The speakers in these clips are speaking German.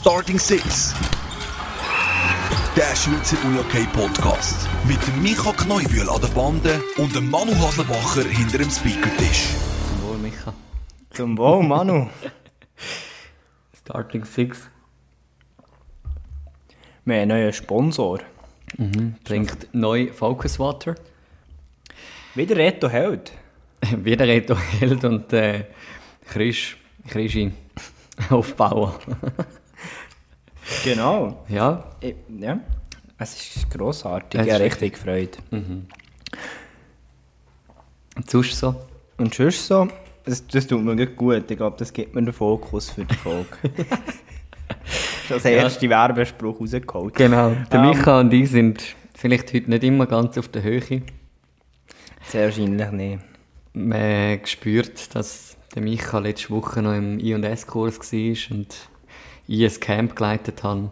Starting Six. Der Schweizer UJK Podcast. Mit dem Micha Kneubühl an der Bande und dem Manu Haslebacher hinter dem Speakertisch. Zum Wohl, Micha. Zum Wohl, Manu. Starting Six. Wir haben einen neuen Sponsor. Trinkt neu Focus Water. Wieder Reto Held. Wieder Reto Held und äh, Krisch, Krischi aufbauen. Genau. ja, Ja. Es ist grossartig. Es ist richtig gefreut. und sonst so. Und sonst so, das, das tut mir gut. Ich glaube, das gibt mir den Fokus für die Folge. das erste Werbespruch rausgeholt. Genau. Der Ähm, Micha und ich sind vielleicht heute nicht immer ganz auf der Höhe. Sehr wahrscheinlich nicht. Man hat gespürt, dass der Micha letzte Woche noch im I&S-Kurs war und ich ein Camp geleitet habe.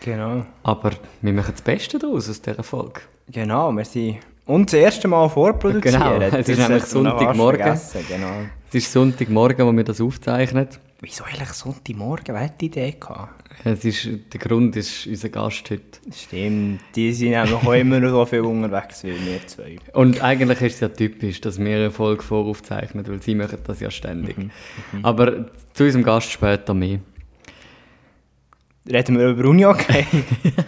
Genau. Aber wir machen das Beste daraus aus dieser Folge. Genau, wir sind uns das erste Mal vorproduzieren. Genau, es ist Das nämlich Sonntagmorgen. Genau. Es ist Sonntagmorgen, wo wir das aufzeichnen. Wieso eigentlich Sonntagmorgen? Wer hat die Idee gehabt? Es ist, der Grund ist unser Gast heute. Stimmt, die sind nämlich auch immer noch so viel unterwegs wie wir zwei. Und eigentlich ist es ja typisch, dass wir eine Folge voraufzeichnen, weil sie machen das ja ständig. Aber zu unserem Gast später mehr. Reden wir über Unihockey?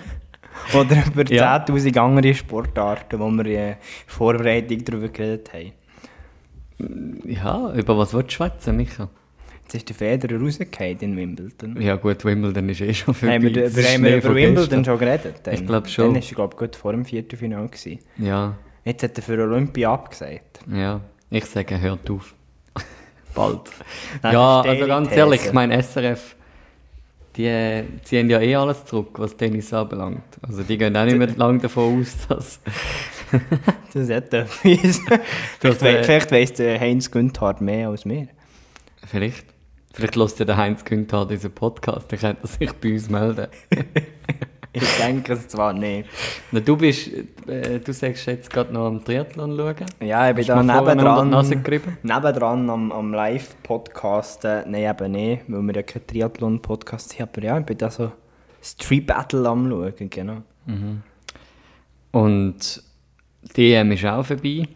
Oder über Ja. 10'000 andere Sportarten, wo wir in der Vorbereitung darüber geredet haben. Ja, über was willst du schwätzen, Micha? Jetzt ist der Federer rausgefallen in Wimbledon. Ja gut, Wimbledon ist eh schon vorbei. Haben wir, ist haben wir über Wimbledon gestern. schon geredet? Dann? Ich glaub schon. Dann war er, glaube ich, gut vor dem Viertelfinale. Gewesen. Ja, Jetzt hat er für Olympia abgesagt. ja. Ich sage, hört auf. Bald. Nein, ja, also ganz ehrlich, ich meine SRF, die ziehen ja eh alles zurück, was Tennis anbelangt. Also die gehen auch nicht mehr lange davon aus, dass... Das hat etwas. vielleicht, Das, we- äh, vielleicht weiss der Heinz Günther mehr als wir. Vielleicht. Vielleicht lässt ja der Heinz Günther diesen Podcast, dann könnte er sich bei uns melden. Ich denke es zwar nicht. Na, du bist, äh, du sagst jetzt gerade noch am Triathlon schauen. Ja, ich bin da nebendran, nebendran am, am Live-Podcast. Äh, nein, eben nicht, weil wir ja keinen Triathlon-Podcast haben. Aber ja, ich bin da so Street Battle am schauen, genau. Und die EM ist auch vorbei.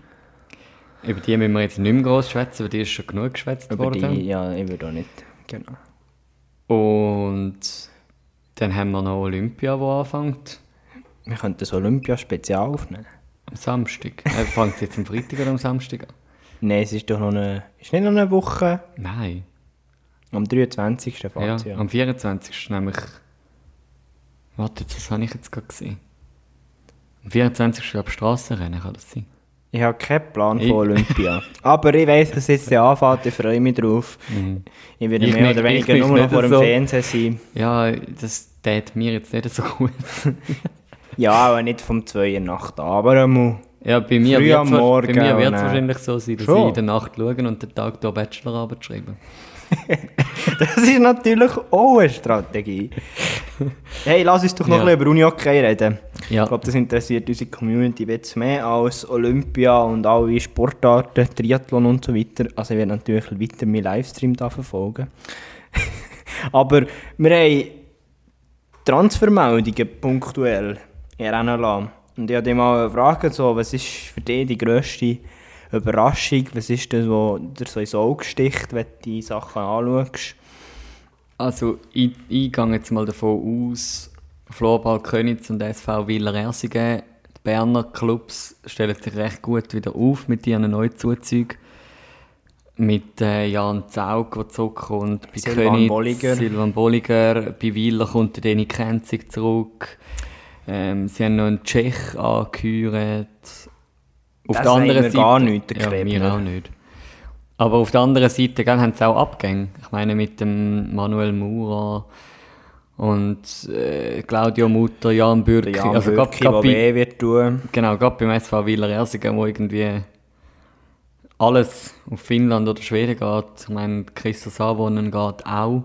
Über die müssen wir jetzt nicht mehr groß schwätzen, weil die ist schon genug geschwätzt worden. die, ja, ich würde auch nicht, genau. Und dann haben wir noch Olympia, wo anfängt. Wir könnten das Olympia-Spezial aufnehmen. Am Samstag. Er fängt jetzt am Freitag oder am Samstag an? Nein, es ist doch noch eine, ist nicht noch eine Woche. Nein. Am 23. fängt Ja, an. am 24. ist nämlich. Warte, was habe ich jetzt gerade gesehen? Am 24. glaube ich Strassenrennen, kann das sein? Ich habe keinen Plan Ich- von Olympia. Aber ich weiss, dass jetzt der anfängt, ich freue mich drauf. Ich werde Ich mehr nicht- oder weniger nur noch vor dem so. Fernsehen sein. Ja, das tät mir jetzt nicht so gut. Ja, aber nicht vom 2 Uhr Nacht aber einmal. Ja, bei mir Früh wird am es wahrscheinlich so sein, dass Schon? ich in der Nacht schaue und den Tag durch Bachelorarbeit schreibe. Das ist natürlich auch eine Strategie. Hey, lass uns doch noch Ja. ein bisschen über Unihockey reden. Ja. Ich glaube, das interessiert unsere Community jetzt mehr als Olympia und alle Sportarten, Triathlon und so weiter. Also ich werde natürlich weiter meinen Livestream da verfolgen. Aber wir haben Transfermeldungen punktuell rennen lassen. Und ich habe dich mal gefragt, so, was ist für dich die grösste Überraschung? Was ist das, was dir so ins Auge sticht, wenn du die Sachen anschaust? Also, ich, ich gehe jetzt mal davon aus, Florball Könitz und SV Wieler Ersingen, die Berner Clubs stellen sich recht gut wieder auf mit ihren Neuzuzügen. Mit äh, Jan Zaug, der zurückkommt, bei Silvan Könitz, Bolliger. Silvan Bolliger, bei Wieler kommt der Danny Kenzig zurück. Ähm, sie haben noch einen Tschech angehört. Auf Das der anderen Seite, gar nicht, der ja, Krebner. wir auch nicht. Aber auf der anderen Seite gell, haben sie auch Abgänge. Ich meine mit dem Manuel Maurer und äh, Claudio Mutter, Jan Bürki. Jan also Bürki, grad der bei- weh wird tun. Genau, gerade beim SV Wieler Ersingen, wo irgendwie alles auf Finnland oder Schweden geht. Ich meine, Christa Savonen geht auch.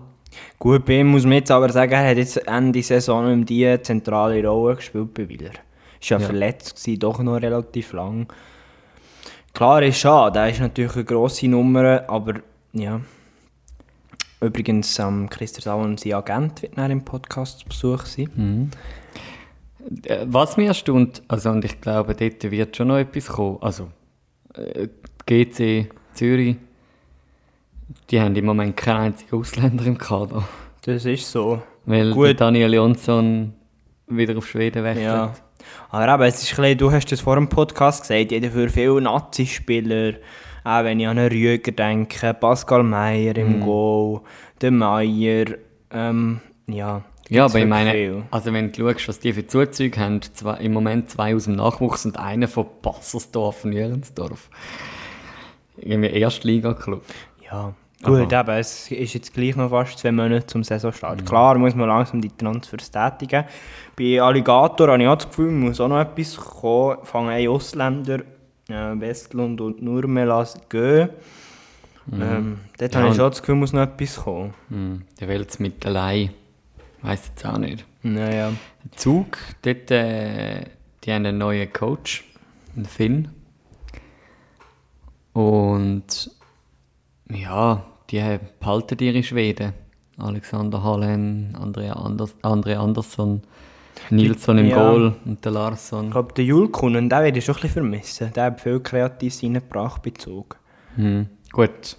Gut, bei ihm muss man jetzt aber sagen, er hat jetzt Ende Saison mehr die zentrale Rolle gespielt bei Wieler. Ist ja, Ja. verletzt gewesen, doch noch relativ lang. Klar ist schade, er ist natürlich eine grosse Nummer, aber ja. Übrigens, ähm, Christer Sauer, sein Agent, wird im Podcast zu Besuch sein. Äh, Was mich erstaunt, also und ich glaube, dort wird schon noch etwas kommen. Also, äh, GC Zürich, die haben im Moment keinen einzigen Ausländer im Kader. Das ist so. Weil Gut. der Daniel Jonsson wieder auf Schweden wechselt. Ja. Aber eben, es ist ein bisschen, du hast das vor dem Podcast gesagt, jeder für viele Nazi-Spieler, auch wenn ich an einen Rüger denke, Pascal Meyer im Goal, der Meier, ähm, ja. Ja, aber ich meine, viel. also wenn du schaust, was die für Zuzüge haben, zwei, im Moment zwei aus dem Nachwuchs und einer von Passersdorf und Jürgensdorf. Irgendwie Erstliga-Club. Ja, gut, eben, es ist jetzt gleich noch fast zwei Monate zum Saisonstart. Klar muss man langsam die Transfers tätigen. Bei Alligator habe ich auch das Gefühl, muss auch noch etwas kommen. Fangen ein Ausländer, äh, Westlund und Nurmelas gehen. Ähm, dort habe ich schon das Gefühl, muss noch etwas kommen. Hm, der will es mit allein. Weiß jetzt auch nicht. Naja. Zug, dort, äh, die haben einen neuen Coach, einen Finn. Und ja, die behalten ihre Schweden. Alexander Hallen, Andrea, Anders, Andrea Andersson, Nilsson im Ja. Goal und der Ich Larsson. glaube, den Julkunen, den werde ich schon ein bisschen vermissen. Der hat viel Kreatives reingebracht bei Zug. Hm, gut.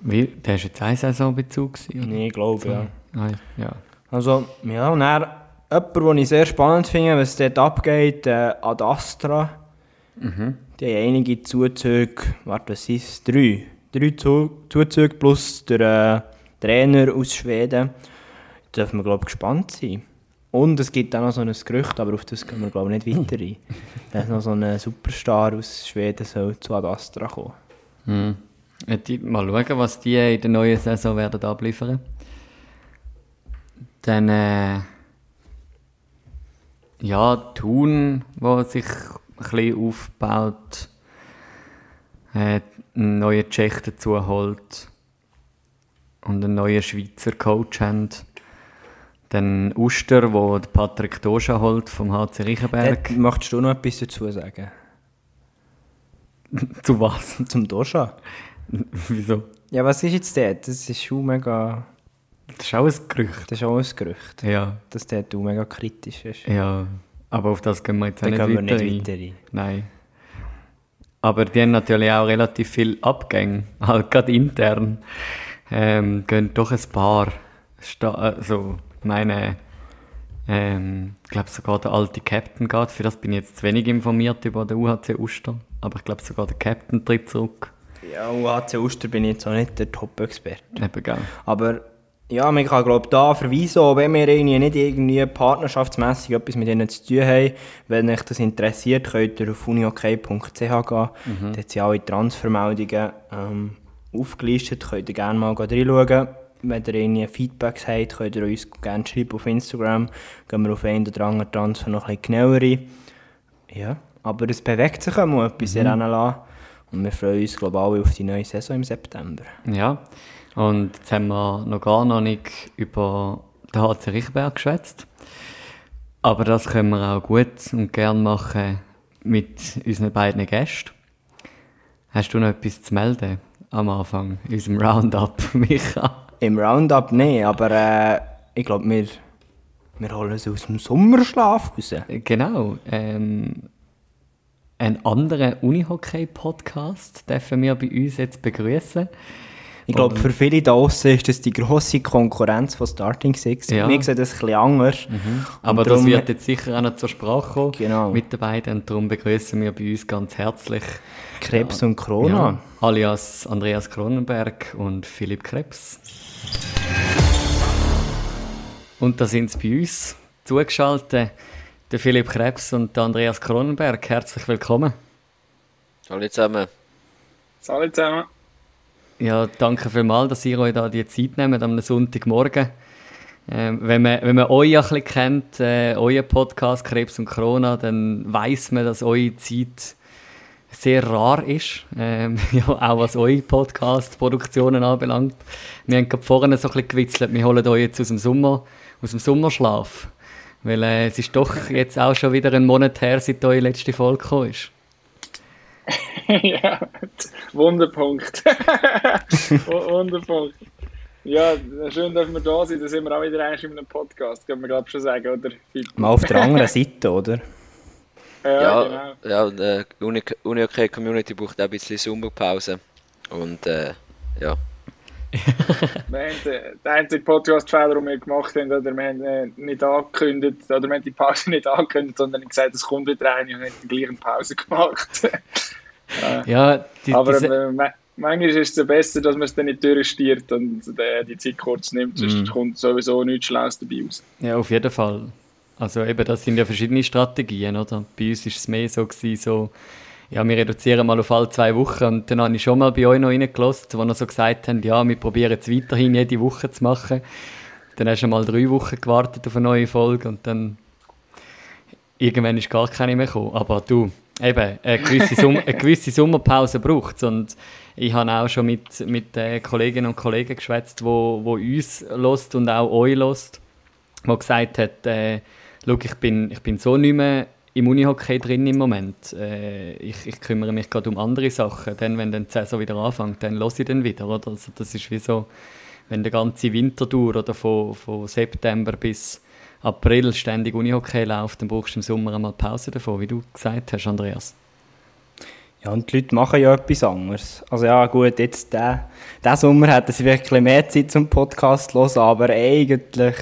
Wie, der war jetzt eine Saison bei Zug? Nee, ich glaube, ja. Ah, ja. Also, ja, und dann jemand, den ich sehr spannend finde, was dort abgeht, äh, Ad Astra. Die haben einige Zuzüge, warte, was es? Drei. Drei Zu Zuzüge plus der äh, Trainer aus Schweden. Da dürfen wir, glaube ich, gespannt sein. Und es gibt auch noch so ein Gerücht, aber auf das können wir, glaube ich, nicht weiter ein. Dass noch so ein Superstar aus Schweden soll zu Ad Astra kommen. Hm. Mal schauen, was die in der neuen Saison werden abliefern. Dann äh, ja, Thun, wo sich ein bisschen aufbaut, äh, einen neuen Tschech dazu holt und einen neuen Schweizer Coach haben. Dann Uster, wo der Patrick Doscha holt vom HC Riechenberg. Dort möchtest du noch etwas dazu sagen? Zu was? Zum Doscha? Wieso? Ja, was ist jetzt dort? Das ist schon mega... Das ist auch ein Gerücht. Das ist auch ein Gerücht, Ja. dass der du mega kritisch ist. Ja, aber auf das gehen wir jetzt Dann nicht weiter, nicht weiter ein. Nein. Aber die haben natürlich auch relativ viel Abgänge, halt gerade intern. Ähm, gehen doch ein paar. Sta also, ich meine, ähm, ich glaube sogar der alte Captain geht, für das bin ich jetzt zu wenig informiert über den UHC Uster, aber ich glaube sogar der Captain tritt zurück. Ja, UHC Uster bin ich jetzt auch nicht der Top-Experte. Eben, gell. Aber ja, man kann glaube da verweisen, auch wenn wir irgendwie nicht irgendwie partnerschaftsmässig etwas mit ihnen zu tun haben. Wenn euch das interessiert, könnt ihr auf uniok.ch gehen. Dort sind alle Transfermeldungen ähm, aufgelistet, könnt ihr gerne mal reinschauen. Wenn ihr irgendwie Feedbacks habt, könnt ihr uns gerne schreiben auf Instagram. Gehen wir auf einen oder anderen Transfer noch ein bisschen genauer ein. Ja, aber es bewegt sich auch mal etwas mhm. lassen. Und wir freuen uns, glaube ich, alle auf die neue Saison im September. Ja, und jetzt haben wir noch gar noch nicht über den HC Riechberg geschwätzt. Aber das können wir auch gut und gern machen mit unseren beiden Gästen. Hast du noch etwas zu melden am Anfang, in unserem Roundup, Micha? Im Roundup nicht, aber äh, ich glaube, wir, wir holen es aus dem Sommerschlaf raus. Genau. Ähm, einen anderen Unihockey-Podcast dürfen wir bei uns jetzt begrüßen. Ich glaube, für viele da draussen ist das die grosse Konkurrenz von Starting Six. Ja. Wir sehen das ein bisschen anders. Aber Und das wird jetzt sicher auch noch zur Sprache kommen Genau. mit den beiden. Und darum begrüßen wir bei uns ganz herzlich Krebs und Corona. Ja, alias Andreas Kronenberg und Philipp Krebs. Und da sind sie bei uns zugeschaltet, der Philipp Krebs und der Andreas Kronenberg. Herzlich willkommen. Hallo zusammen. Salut zusammen. Ja, danke vielmals, dass ihr euch da die Zeit nehmt am Sonntagmorgen. Ähm, wenn, man, wenn man euch ein bisschen kennt, äh, euer Podcast Krebs und Corona, dann weiß man, dass eure Zeit sehr rar ist. Ähm, ja, auch was eure Podcast-Produktionen anbelangt. Wir haben gerade vorhin so ein bisschen gewitzelt, wir holen euch jetzt aus dem Sommer, aus dem Sommerschlaf. Weil äh, es ist doch jetzt auch schon wieder ein Monat her, seit eure letzte Folge gekommen ist. ja, Wunderpunkt. Wunderpunkt. Ja, schön, dass wir da sind. Da sind wir auch wieder eigentlich in einem Podcast, kann man glaube schon sagen, oder? Mal auf der anderen Seite, oder? Ja, ja, genau. ja die Uni, okay Community braucht auch ein bisschen Sommerpause. Und äh, ja. wir den, den einzigen Podcast-Fehler, den wir gemacht haben, oder wir haben äh, nicht angekündigt, oder wir haben die Pause nicht angekündigt, sondern gesagt, es kommt wieder rein und haben die gleiche Pause gemacht. Äh, ja, die, aber diese... äh, manchmal ist es besser, dass man es dann nicht durchstiert und äh, die Zeit kurz nimmt, sonst mm. kommt sowieso nichts Schlaues dabei raus. Ja, auf jeden Fall. Also eben, das sind ja verschiedene Strategien, oder? Bei uns war es mehr so, gewesen, so ja, wir reduzieren mal auf alle zwei Wochen. Und dann habe ich schon mal bei euch noch reingelassen, wo ihr so gesagt habt, ja, wir probieren es weiterhin jede Woche zu machen. Dann hast du mal drei Wochen gewartet auf eine neue Folge und dann irgendwann ist gar keine mehr gekommen. Aber du, eben, eine gewisse, Sum eine gewisse Sommerpause braucht es. Und ich habe auch schon mit, mit äh, Kolleginnen und Kollegen geschwätzt, wo, wo uns lost und auch euch lost, wo gesagt hat, äh, ich bin, ich bin so nicht mehr im Unihockey drin im Moment. Äh, ich, ich, kümmere mich gerade um andere Sachen. Dann, wenn dann die Saison wieder anfängt, dann lasse ich dann wieder. Oder? Also das ist wie so, wenn der ganze Winter dauert oder von, von September bis April ständig Unihockey läuft, dann brauchst du im Sommer einmal Pause davon, wie du gesagt hast, Andreas. Ja, und die Leute machen ja etwas anderes. Also ja, gut, jetzt diesen Sommer hatten sie wirklich mehr Zeit zum Podcast zu hören, aber eigentlich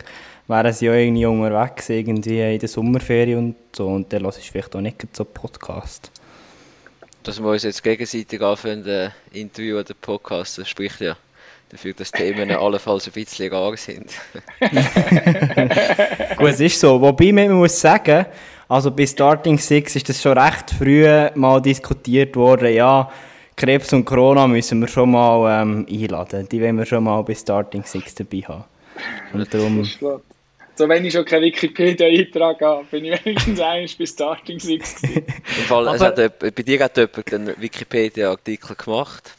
wären sie ja irgendwie unterwegs, irgendwie in der Sommerferien und so, und dann hörst du vielleicht auch nicht so Podcast. Dass wir uns jetzt gegenseitig anfangen, äh, Interview oder Podcast, das spricht ja dafür, dass die Themen allenfalls ein bisschen rar sind. Gut, es ist so. Wobei man muss sagen, also bei Starting Six ist das schon recht früh mal diskutiert worden, ja, Krebs und Corona müssen wir schon mal ähm, einladen. Die wollen wir schon mal bei Starting Six dabei haben. Und darum... So, wenn ich schon keinen Wikipedia-Eintrag habe, bin ich wenigstens eins bei Starting Six. Im Fall, es hat, bei dir hat jemand einen Wikipedia-Artikel gemacht.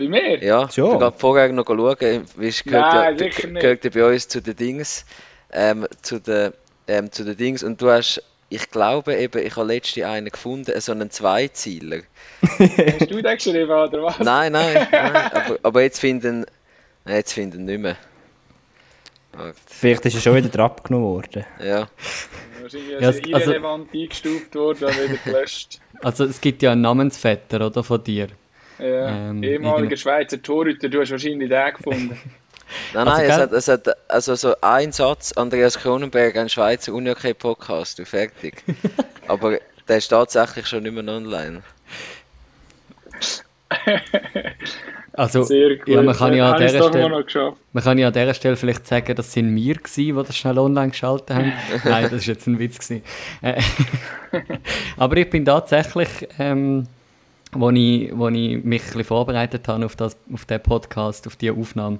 Bei mir? Ja, schon. ich habe vorher noch schauen, wie gehört, Nein, ja, gehört ja bei uns zu den Dings, ähm, zu den, ähm, zu den Dings und du hast, ich glaube eben, ich habe letztens einen gefunden, so einen Zweizieler. hast du den geschrieben oder was? Nein, nein, nein aber, aber jetzt finden, jetzt finden nicht mehr. Vielleicht ist er schon wieder abgenommen worden. Ja. Wahrscheinlich ist ja, also, irrelevant eingestuft worden und wieder gelöscht. Also es gibt ja einen Namensvetter, oder, von dir? Ja, ähm, ehemaliger Schweizer Torhüter, du hast wahrscheinlich den gefunden. Nein, also, nein, es hat, es hat also so ein Satz, Andreas Kronenberg, ein Schweizer Unihockey-Podcast, du fertig. Aber der ist tatsächlich schon nicht mehr online. Also, Sehr gut. Ja, man kann ja, an dieser Stelle, man kann ja an dieser Stelle vielleicht sagen, das sind wir gewesen, die das schnell online geschaltet haben. Nein, das war jetzt ein Witz. Gewesen. Äh, aber ich bin tatsächlich, ähm, wo, ich, wo ich mich ein bisschen vorbereitet habe auf, das, auf den Podcast, auf diese Aufnahme,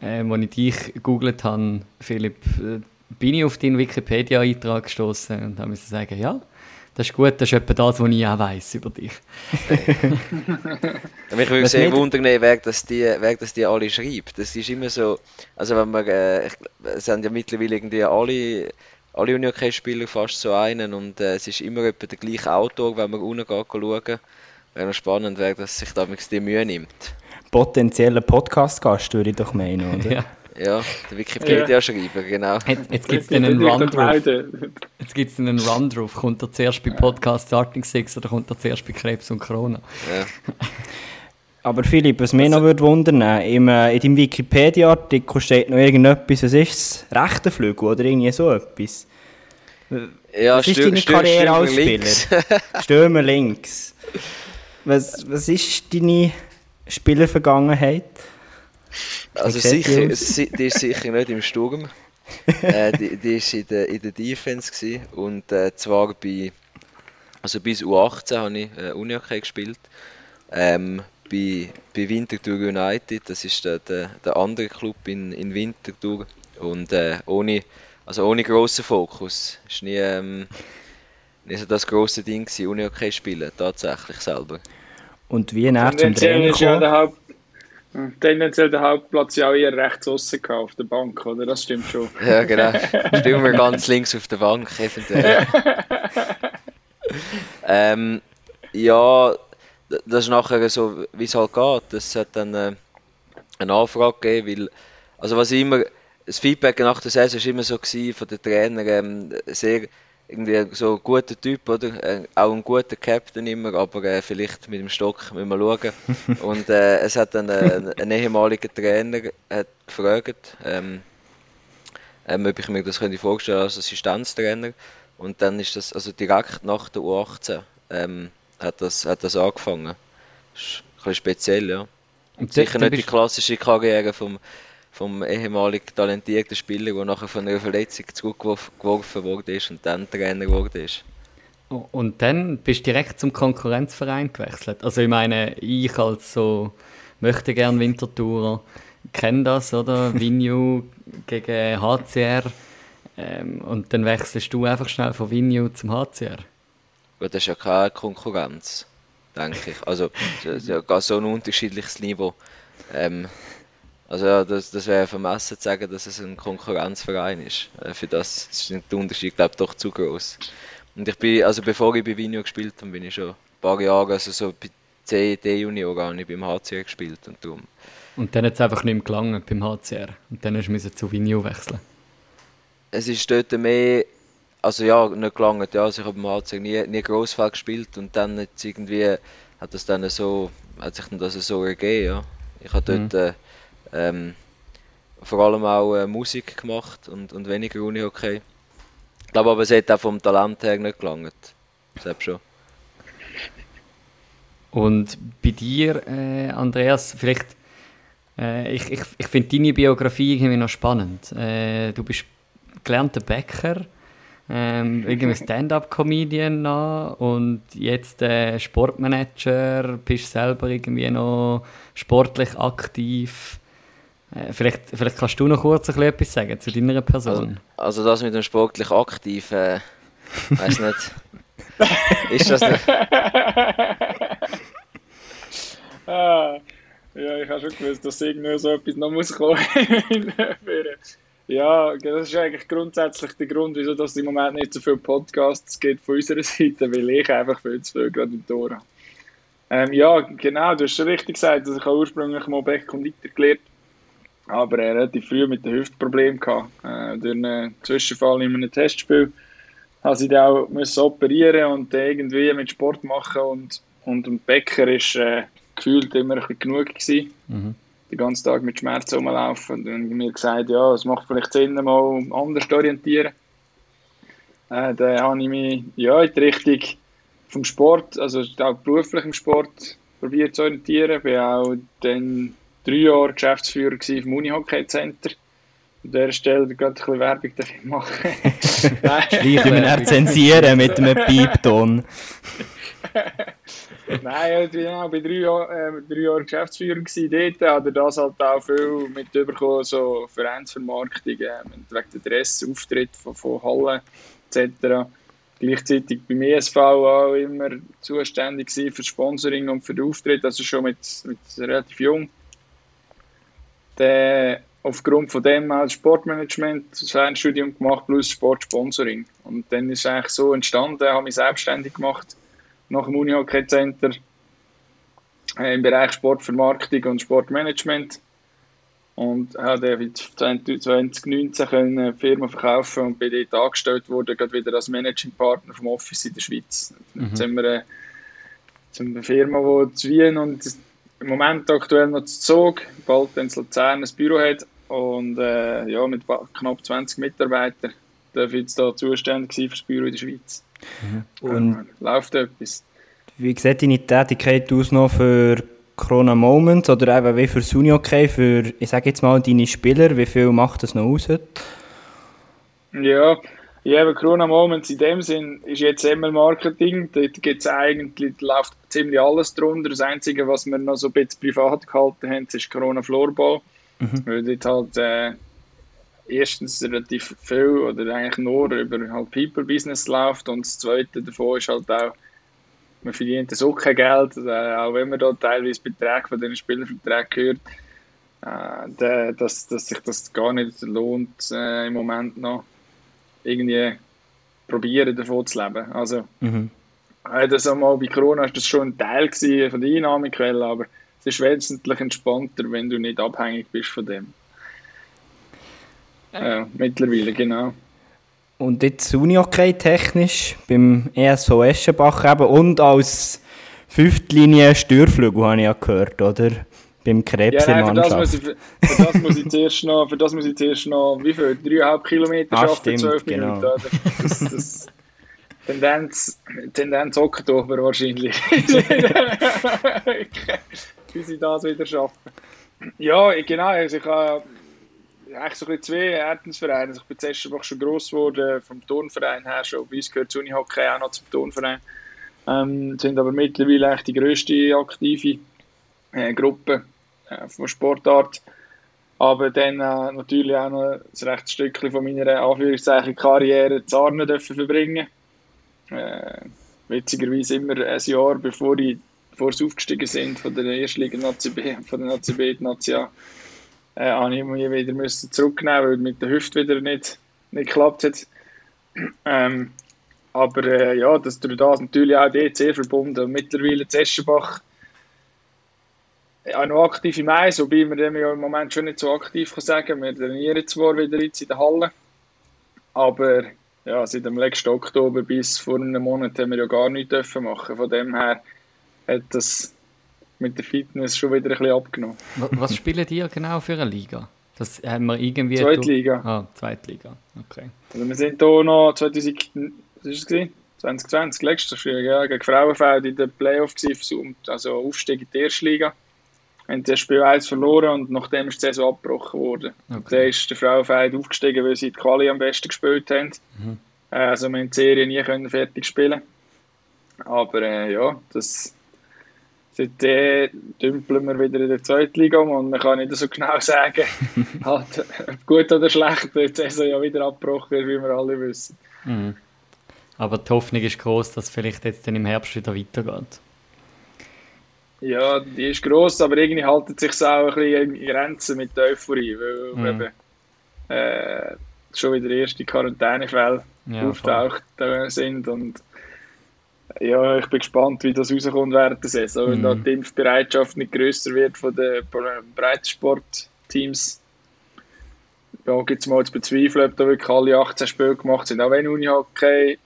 äh, wo ich dich gegoogelt habe, Philipp, äh, bin ich auf deinen Wikipedia-Eintrag gestoßen und habe mir sagen, ja, das ist gut, das ist etwa das, was ich auch weiss über dich. Mich würde sehr wundern, wer das, die, wer das die alle schreibt. Das ist immer so, also wenn man, äh, es sind ja mittlerweile irgendwie alle, alle Unihockey-Spieler fast so einen und äh, es ist immer etwa der gleiche Autor, wenn man unten geht schauen. Wäre noch spannend, wer das sich damals die Mühe nimmt. Potenzieller Podcast-Gast würde ich doch meinen, oder? ja. Ja, der Wikipedia-Schreiber, genau. Jetzt, jetzt gibt es einen Run drauf. Jetzt gibt es einen Run drauf. Kommt er zuerst bei Podcast Starting Six oder kommt er zuerst bei Krebs und Corona? Ja. Aber Philipp, was mich also, noch würde wundern, im, äh, in deinem Wikipedia-Artikel steht noch irgendetwas, was ist es? Rechtenflügel oder irgendwie so etwas? Ja, was ist deine Karriere als Spieler? Stürmer links. Was, was ist deine Spielervergangenheit? Also sicher, die ist sicher nicht im Sturm. äh, die, die ist in der, in der Defense gewesen. und äh, zwar bei, also bis U18 habe ich äh, Unihockey gespielt. Ähm, bei, bei Winterthur United, das ist der, der, der andere Club in, in Winterthur und äh, ohne, also ohne grossen Fokus. Ist nie, ähm, nie so das grosse Ding gewesen, Unihockey spielen, tatsächlich selber. Und wie nach zum Training gekommen? Tendenziell der Hauptplatz ja auch eher rechts außen auf der Bank, oder? Das stimmt schon. Ja, genau. Stimmen wir ganz links auf der Bank, eventuell. ähm, ja, das ist nachher so, wie es halt geht. Es hat dann äh, eine Anfrage gegeben, weil, also was immer, das Feedback nach der Saison war immer so gewesen, von den Trainern, ähm, sehr irgendwie so ein guter Typ, oder? Äh, auch ein guter Captain immer, aber äh, vielleicht mit dem Stock müssen wir schauen. Und äh, es hat dann äh, ein ehemaliger Trainer hat gefragt, ähm, ähm, ob ich mir das könnte vorstellen als Assistenztrainer. Und dann ist das, also direkt nach der U18 ähm, hat, das, hat das angefangen. Das ist ein bisschen speziell, ja. Und Sicher nicht die klassische Karriere vom vom ehemaligen talentierten Spieler, der nachher von einer Verletzung zurückgeworfen wurde und dann Trainer wurde. Und dann bist du direkt zum Konkurrenzverein gewechselt. Also ich meine, ich als so möchte gern Wintertourer kenne das, oder? Vignew gegen HCR. Ähm, und dann wechselst du einfach schnell von Vignew zum HCR. Das ist ja keine Konkurrenz, denke ich. Also, das ist ja so ein unterschiedliches Niveau. Ähm, also ja, das, das wäre vermessen zu sagen, dass es ein Konkurrenzverein ist. Äh, für das ist der Unterschied, glaube ich, doch zu groß. Und ich bin, also bevor ich bei Vino gespielt habe, bin ich schon ein paar Jahre, also so bei C, D-Junior habe ich beim HCR gespielt und darum. Und dann hat es einfach nicht mehr gelangen beim HCR und dann musst du zu Vino wechseln. Es ist dort mehr, also ja, nicht gelangt, ja, also ich habe beim HCR nie, nie Grossfeld gespielt und dann jetzt irgendwie hat das dann so, hat sich dann das so ergeben, ja. Ich habe dort mhm. Äh, ähm, vor allem auch äh, Musik gemacht und, und weniger Unihockey. Ich glaube aber, es hat auch vom Talent her nicht gelangt. Selbst schon. Und bei dir, äh, Andreas, vielleicht, äh, ich, ich, ich finde deine Biografie irgendwie noch spannend. Äh, du bist gelernter Bäcker, ähm, irgendwie Stand-up-Comedian und jetzt äh, Sportmanager, bist selber irgendwie noch sportlich aktiv. Äh, vielleicht, vielleicht kannst du noch kurz ein etwas sagen zu deiner Person. Also, also das mit dem sportlich aktiv, äh, weiß nicht. ist das nicht? ah, ja, ich habe schon gewusst, dass irgendwie so etwas noch muss kommen Ja, das ist eigentlich grundsätzlich der Grund, wieso es im Moment nicht so viele Podcasts gibt von unserer Seite, weil ich einfach viel zu viel gerade im Tor habe. Ähm, ja, genau, du hast schon richtig gesagt, dass ich ursprünglich mal Beck und Leiter gelernt aber er relativ früh mit dem Hüftproblem gehabt. Äh, durch einen Zwischenfall in einem Testspiel habe sie dann auch müssen operieren und irgendwie mit Sport machen und und ein Bäcker ist äh, gefühlt immer ein bisschen genug gewesen. Mhm. Den ganzen Tag mit Schmerzen rumlaufen und dann mir gesagt, ja, es macht vielleicht Sinn, mal anders zu orientieren. Äh, dann habe ich mich ja, in die Richtung vom Sport, also auch beruflich im Sport, probiert zu orientieren. Bin auch dann drei Jahre Geschäftsführer im Unihockey Center. An dieser Stelle gerade ein bisschen Werbung dafür machen. Schleich wir zensieren mit einem Piepton. Nein, ich war bei drei Jahren, äh, drei Jahren Geschäftsführer gewesen. Dort hat er das halt auch viel mit überkommen, so Vereinsvermarktung, äh, wegen der Dress, Auftritt von, von Hallen etc. Gleichzeitig beim ESV auch immer zuständig für Sponsoring und für den Auftritt, also schon mit, mit relativ jung dann aufgrund von dem als Sportmanagement das Fernstudium gemacht plus Sportsponsoring. Und dann ist es eigentlich so entstanden, habe mich selbstständig gemacht nach dem Unihockey Center äh, im Bereich Sportvermarktung und Sportmanagement und habe 2019 eine Firma verkaufen und bin dort angestellt worden, gerade wieder als Managing Partner vom Office in der Schweiz. Mhm. Jetzt sind wir eine, eine Firma, die zu Wien und im Moment aktuell noch zu Zug, bald in Luzern ein Büro hat und äh, ja, mit knapp 20 Mitarbeitern darf ich jetzt da zuständig sein für das Büro in der Schweiz. Mhm. Und äh, läuft etwas. Wie sieht deine Tätigkeit aus noch für Corona Moments oder eben wie für Suni okay für, ich sage jetzt mal, deine Spieler, wie viel macht das noch aus heute? Ja, ja, aber Corona Moments in dem Sinn ist jetzt immer Marketing. Dort gibt's eigentlich, läuft ziemlich alles drunter. Das Einzige, was wir noch so ein bisschen privat gehalten haben, ist Corona Floorball. Mhm. Weil dort halt äh, erstens relativ viel oder eigentlich nur über halt People Business läuft und das Zweite davon ist halt auch, man verdient so kein Geld, äh, auch wenn man da teilweise Beträge von den Spielerverträgen hört, äh, dass, dass sich das gar nicht lohnt äh, im Moment noch irgendwie probieren, davon zu leben. Also, mhm. äh, das einmal bei Corona ist das schon ein Teil von der Einnahmequelle, aber es ist wesentlich entspannter, wenn du nicht abhängig bist von dem. Äh, mittlerweile, genau. Und jetzt Unihockey technisch beim ESO Eschenbach eben und als Fünftlinie Stürflügel habe ich ja gehört, oder? Beim Krebs ja, nein, für, das muss ich, für, für, das muss ich zuerst noch, für das muss ich zuerst noch, wie viel? Dreieinhalb Kilometer ah, schaffen, zwölf genau. Minuten, oder? Das, das, Tendenz, Tendenz Oktober wahrscheinlich. Wie sie das wieder schaffen. Ja, genau, also ich habe eigentlich so ein zwei Erdensvereine. Also ich bin zuerst einfach schon gross geworden, vom Turnverein her schon. Bei uns gehört das Unihockey auch noch zum Turnverein. Ähm, sind aber mittlerweile echt die grösste aktive äh, Gruppe äh, von Sportart. Aber dann äh, natürlich auch noch ein rechtes Stückchen von meiner Anführungszeichen Karriere zu Arne dürfen verbringen. Äh, witzigerweise immer ein Jahr bevor, ich, bevor sie aufgestiegen sind von der Erstliga Nazi B, von der Nazi B, Nazi A äh, habe ich mich wieder müssen zurücknehmen, weil mit der Hüfte wieder nicht, nicht geklappt hat. Ähm, aber äh, ja, das durch das natürlich auch EC verbunden. Mittlerweile zu Eschenbach ja, noch aktiv im Eis, wobei wir dem ja im Moment schon nicht so aktiv kann sagen Wir trainieren zwar wieder jetzt in der Halle, aber ja, seit dem letzten Oktober bis vor einem Monat haben wir ja gar nichts dürfen machen. Von dem her hat das mit der Fitness schon wieder ein bisschen abgenommen. Was spielen die genau für eine Liga? Das haben wir irgendwie... Zweitliga. Ah, Zweitliga, okay. Also wir sind hier noch 2000, was ist es 2020, letztes Jahr, ja, gegen Frauenfeld in der Playoff gewesen, also Aufstieg in die erste Liga. Haben das Spiel 1 verloren und nachdem ist die Saison abgebrochen worden. Okay. dann ist der Frauenfeld aufgestiegen, weil sie die Quali am besten gespielt haben. Mhm. Äh, also wir haben die Serie nie können fertig spielen Aber äh, ja, das Seitdem dümpeln wir wieder in der zweiten Liga um und man kann nicht so genau sagen, halt, gut oder schlecht, die Saison ja wieder abgebrochen ist, wie wir alle wissen. Mhm. Aber die Hoffnung ist groß, dass es vielleicht jetzt dann im Herbst wieder weitergeht. Ja, die ist gross, aber irgendwie haltet sich auch ein bisschen in Grenzen mit der Euphorie, weil mhm. eben, äh, schon wieder erste Quarantänefälle ja, auftaucht sind und ja, ich bin gespannt, wie das rauskommt während der Saison. Wenn mhm. da die Impfbereitschaft nicht grösser wird von den Breitensportteams, ja, gibt es mal zu bezweifeln, ob da wirklich alle 18 Spiele gemacht sind. Auch wenn Unihockey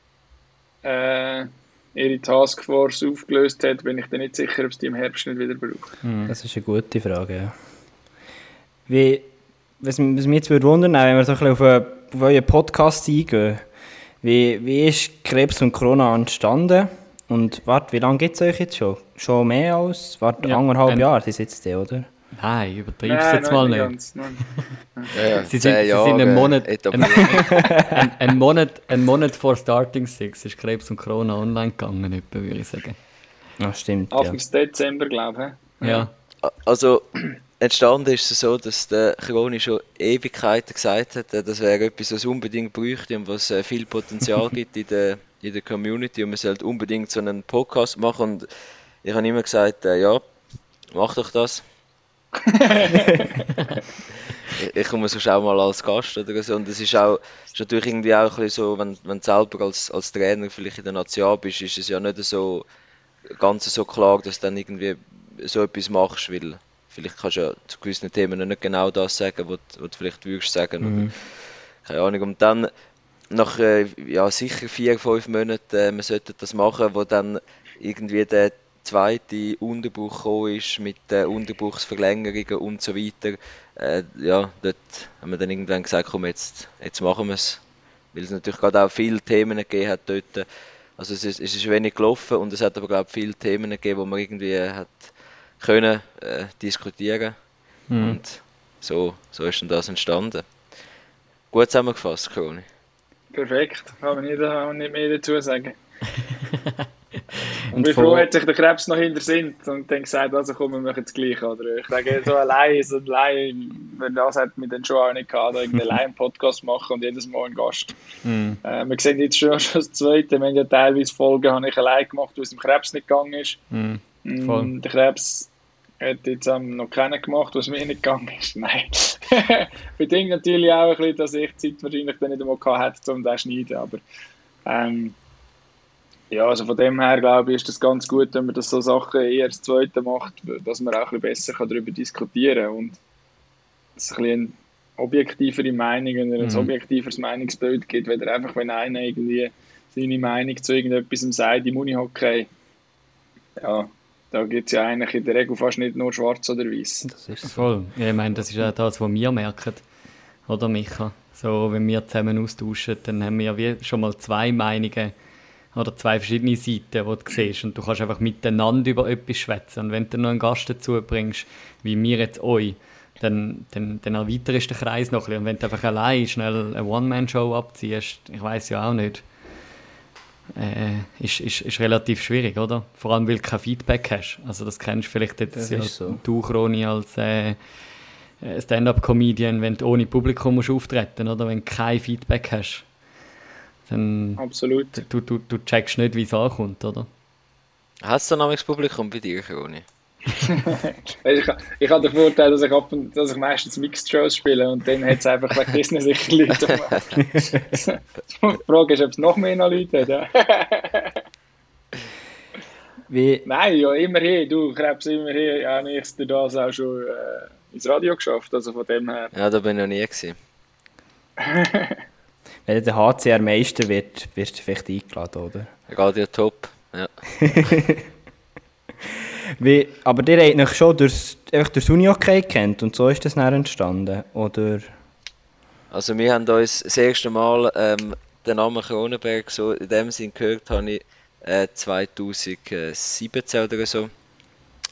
äh, ihre Taskforce aufgelöst hat, bin ich dann nicht sicher, ob es die im Herbst nicht wieder braucht. Mhm. Das ist eine gute Frage, ja. Wie, was, was mich jetzt würde wundern, wenn wir so ein bisschen auf, eine, auf euren Podcast eingehen, wie, wie ist Krebs und Corona entstanden? Und warte, wie lange gibt es euch jetzt schon? Schon mehr als warte, ja, anderthalb Jahre sind jetzt die, oder? Nein, übertreibst es jetzt mal nicht. Ganz, ja, sie, sind, sie sind einen Monat, ein, ein, ein, Monat, ein Monat vor Starting Six ist Krebs und Corona online gegangen, etwa, würde ich sagen. Ja, stimmt. Anfang ja. Dezember, glaube ich. Ja. Also, entstanden ist es so, dass der Corona schon Ewigkeiten gesagt hat, das wäre etwas, was unbedingt bräuchte und was äh, viel Potenzial gibt in der, in der Community und man sollte unbedingt so einen Podcast machen und ich habe immer gesagt, äh, ja, mach doch das. Ich, ich komme sonst auch mal als Gast oder so und es ist auch ist natürlich irgendwie auch ein bisschen so, wenn, wenn du selber als, als Trainer vielleicht in der Nation bist, ist es ja nicht so ganz so klar, dass du dann irgendwie so etwas machst, weil vielleicht kannst du ja zu gewissen Themen nicht genau das sagen, was, was du vielleicht würdest sagen. Mhm. keine Ahnung. Und dann nach äh, ja, sicher vier, fünf Monaten, äh, man sollte das machen, wo dann irgendwie der zweite Unterbruch gekommen ist mit äh, Unterbruchsverlängerungen und so weiter. Äh, ja, dort haben wir dann irgendwann gesagt, komm, jetzt, jetzt machen wir es. Weil es natürlich gerade auch viele Themen gegeben hat dort. Also es ist, es ist wenig gelaufen und es hat aber glaube ich viele Themen gegeben, wo man irgendwie hat können äh, diskutieren mhm. und so, so ist dann das entstanden. Gut zusammengefasst, Kroni. Perfekt, kann man nicht mehr dazu sagen. und wie froh hat sich der Krebs noch hinter sind und dann gesagt, also komm, wir machen das Gleiche. Oder ich sage, so allein, so allein, wenn das hat mir dann schon auch nicht gehabt, irgendeinen allein Podcast machen und jedes Mal einen Gast. Mm. Äh, wir sehen jetzt schon, schon das Zweite, wir haben ja teilweise Folgen habe ich allein gemacht, weil es dem Krebs nicht gegangen ist. Mm. Mm, der Krebs hat jetzt ähm, noch keiner gemacht, was mir nicht gegangen ist. Nein. Bedingt natürlich auch ein bisschen, dass ich Zeit wahrscheinlich dann nicht einmal hatte, um das zu schneiden. Aber ähm, Ja, also von dem her glaube ich, ist das ganz gut, wenn man das so Sachen eher das Zweite macht, dass man auch ein bisschen besser darüber diskutieren kann und es ein bisschen objektivere Meinung und ein mhm. objektiveres Meinungsbild gibt, weder einfach, wenn einer irgendwie seine Meinung zu irgendetwas sagt im Unihockey. Ja, da gibt es ja eigentlich in der Regel fast nicht nur schwarz oder weiß. Das ist voll. Ja, ich meine, das ist ja das, was wir merken, oder Micha? So, wenn wir zusammen austauschen, dann haben wir schon mal zwei Meinungen oder zwei verschiedene Seiten, die du siehst. Und du kannst einfach miteinander über etwas schwätzen. Und wenn du noch einen Gast dazu bringst, wie wir jetzt euch, dann, dann, dann erweiterst du den Kreis noch ein bisschen. Und wenn du einfach allein schnell eine One-Man-Show abziehst, ich weiß ja auch nicht, äh, ist, ist, ist relativ schwierig, oder? Vor allem, weil du kein Feedback hast. Also das kennst du vielleicht jetzt ja, so. du, Roni, als äh, Stand-Up-Comedian, wenn du ohne Publikum musst auftreten oder wenn du kein Feedback hast. Dann Absolut. Du, du, du checkst nicht, wie es ankommt, oder? Hast du ein Publikum bei dir, Roni? ich, ich habe den Vorteil, dass ich, ab und, dass ich meistens Mixed-Shows spiele und dann hat es einfach wegen Disney sicher Leute. Die Frage ist, ob es noch mehr Leute hat. Ja. Wie? Nein, ja, immerhin. Du krebst immerhin. Ja, ich habe das auch schon äh, ins Radio geschafft, also von dem her. Ja, da bin ich noch nie gewesen. Wenn der HCR Meister wird, wirst du vielleicht eingeladen, oder? Radio Top, ja. Wie, aber ihr habt euch schon durchs, einfach durchs Uni-Hockey kennt und so ist das dann entstanden, oder? Also wir haben uns das erste Mal ähm, den Namen Kronenberg so in dem Sinn gehört, habe ich äh, 2017 oder so,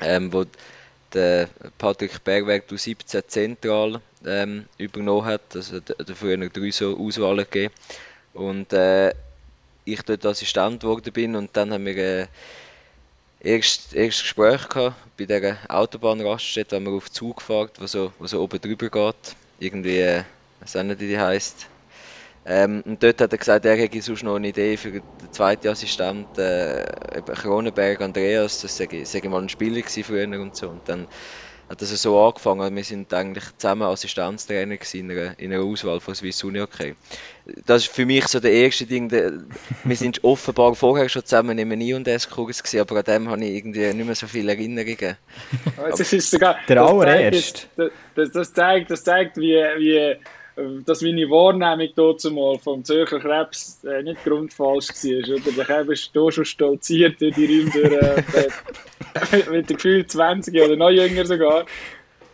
ähm, wo der Patrick Bergweg du 17 zentral ähm, übernommen hat. Also früher noch drei so Auswahlen gegeben. Und äh, ich dort Assistent geworden bin und dann haben wir äh, erstes, erstes Gespräch gehabt bei dieser Autobahnraststätte, wenn man auf Zug fährt, wo so, so oben drüber geht. Irgendwie, äh, was auch nicht, wie die heisst. Ähm, und dort hat er gesagt, er hätte sonst noch eine Idee für den zweiten Assistent, äh, Kronenberg Andreas, das sei, mal ein Spieler früher und so. Und dann hat das so angefangen. Wir sind eigentlich zusammen Assistenztrainer in einer, in einer Auswahl von Swiss Uni Hockey. Das ist für mich so der erste Ding. Der, wir sind offenbar vorher schon zusammen in einem I und S-Kurs gewesen, aber an dem habe ich irgendwie nicht mehr so viele Erinnerungen. das ist sogar, der allererste. Das, das, das, zeigt, das zeigt, wie, wie dass meine Wahrnehmung dazu mal vom Zürcher Krebs äh, nicht grundfalsch war. Oder? Der Krebs ist hier schon stolziert durch die Räume durch, äh, mit dem Gefühl 20 oder noch jünger sogar.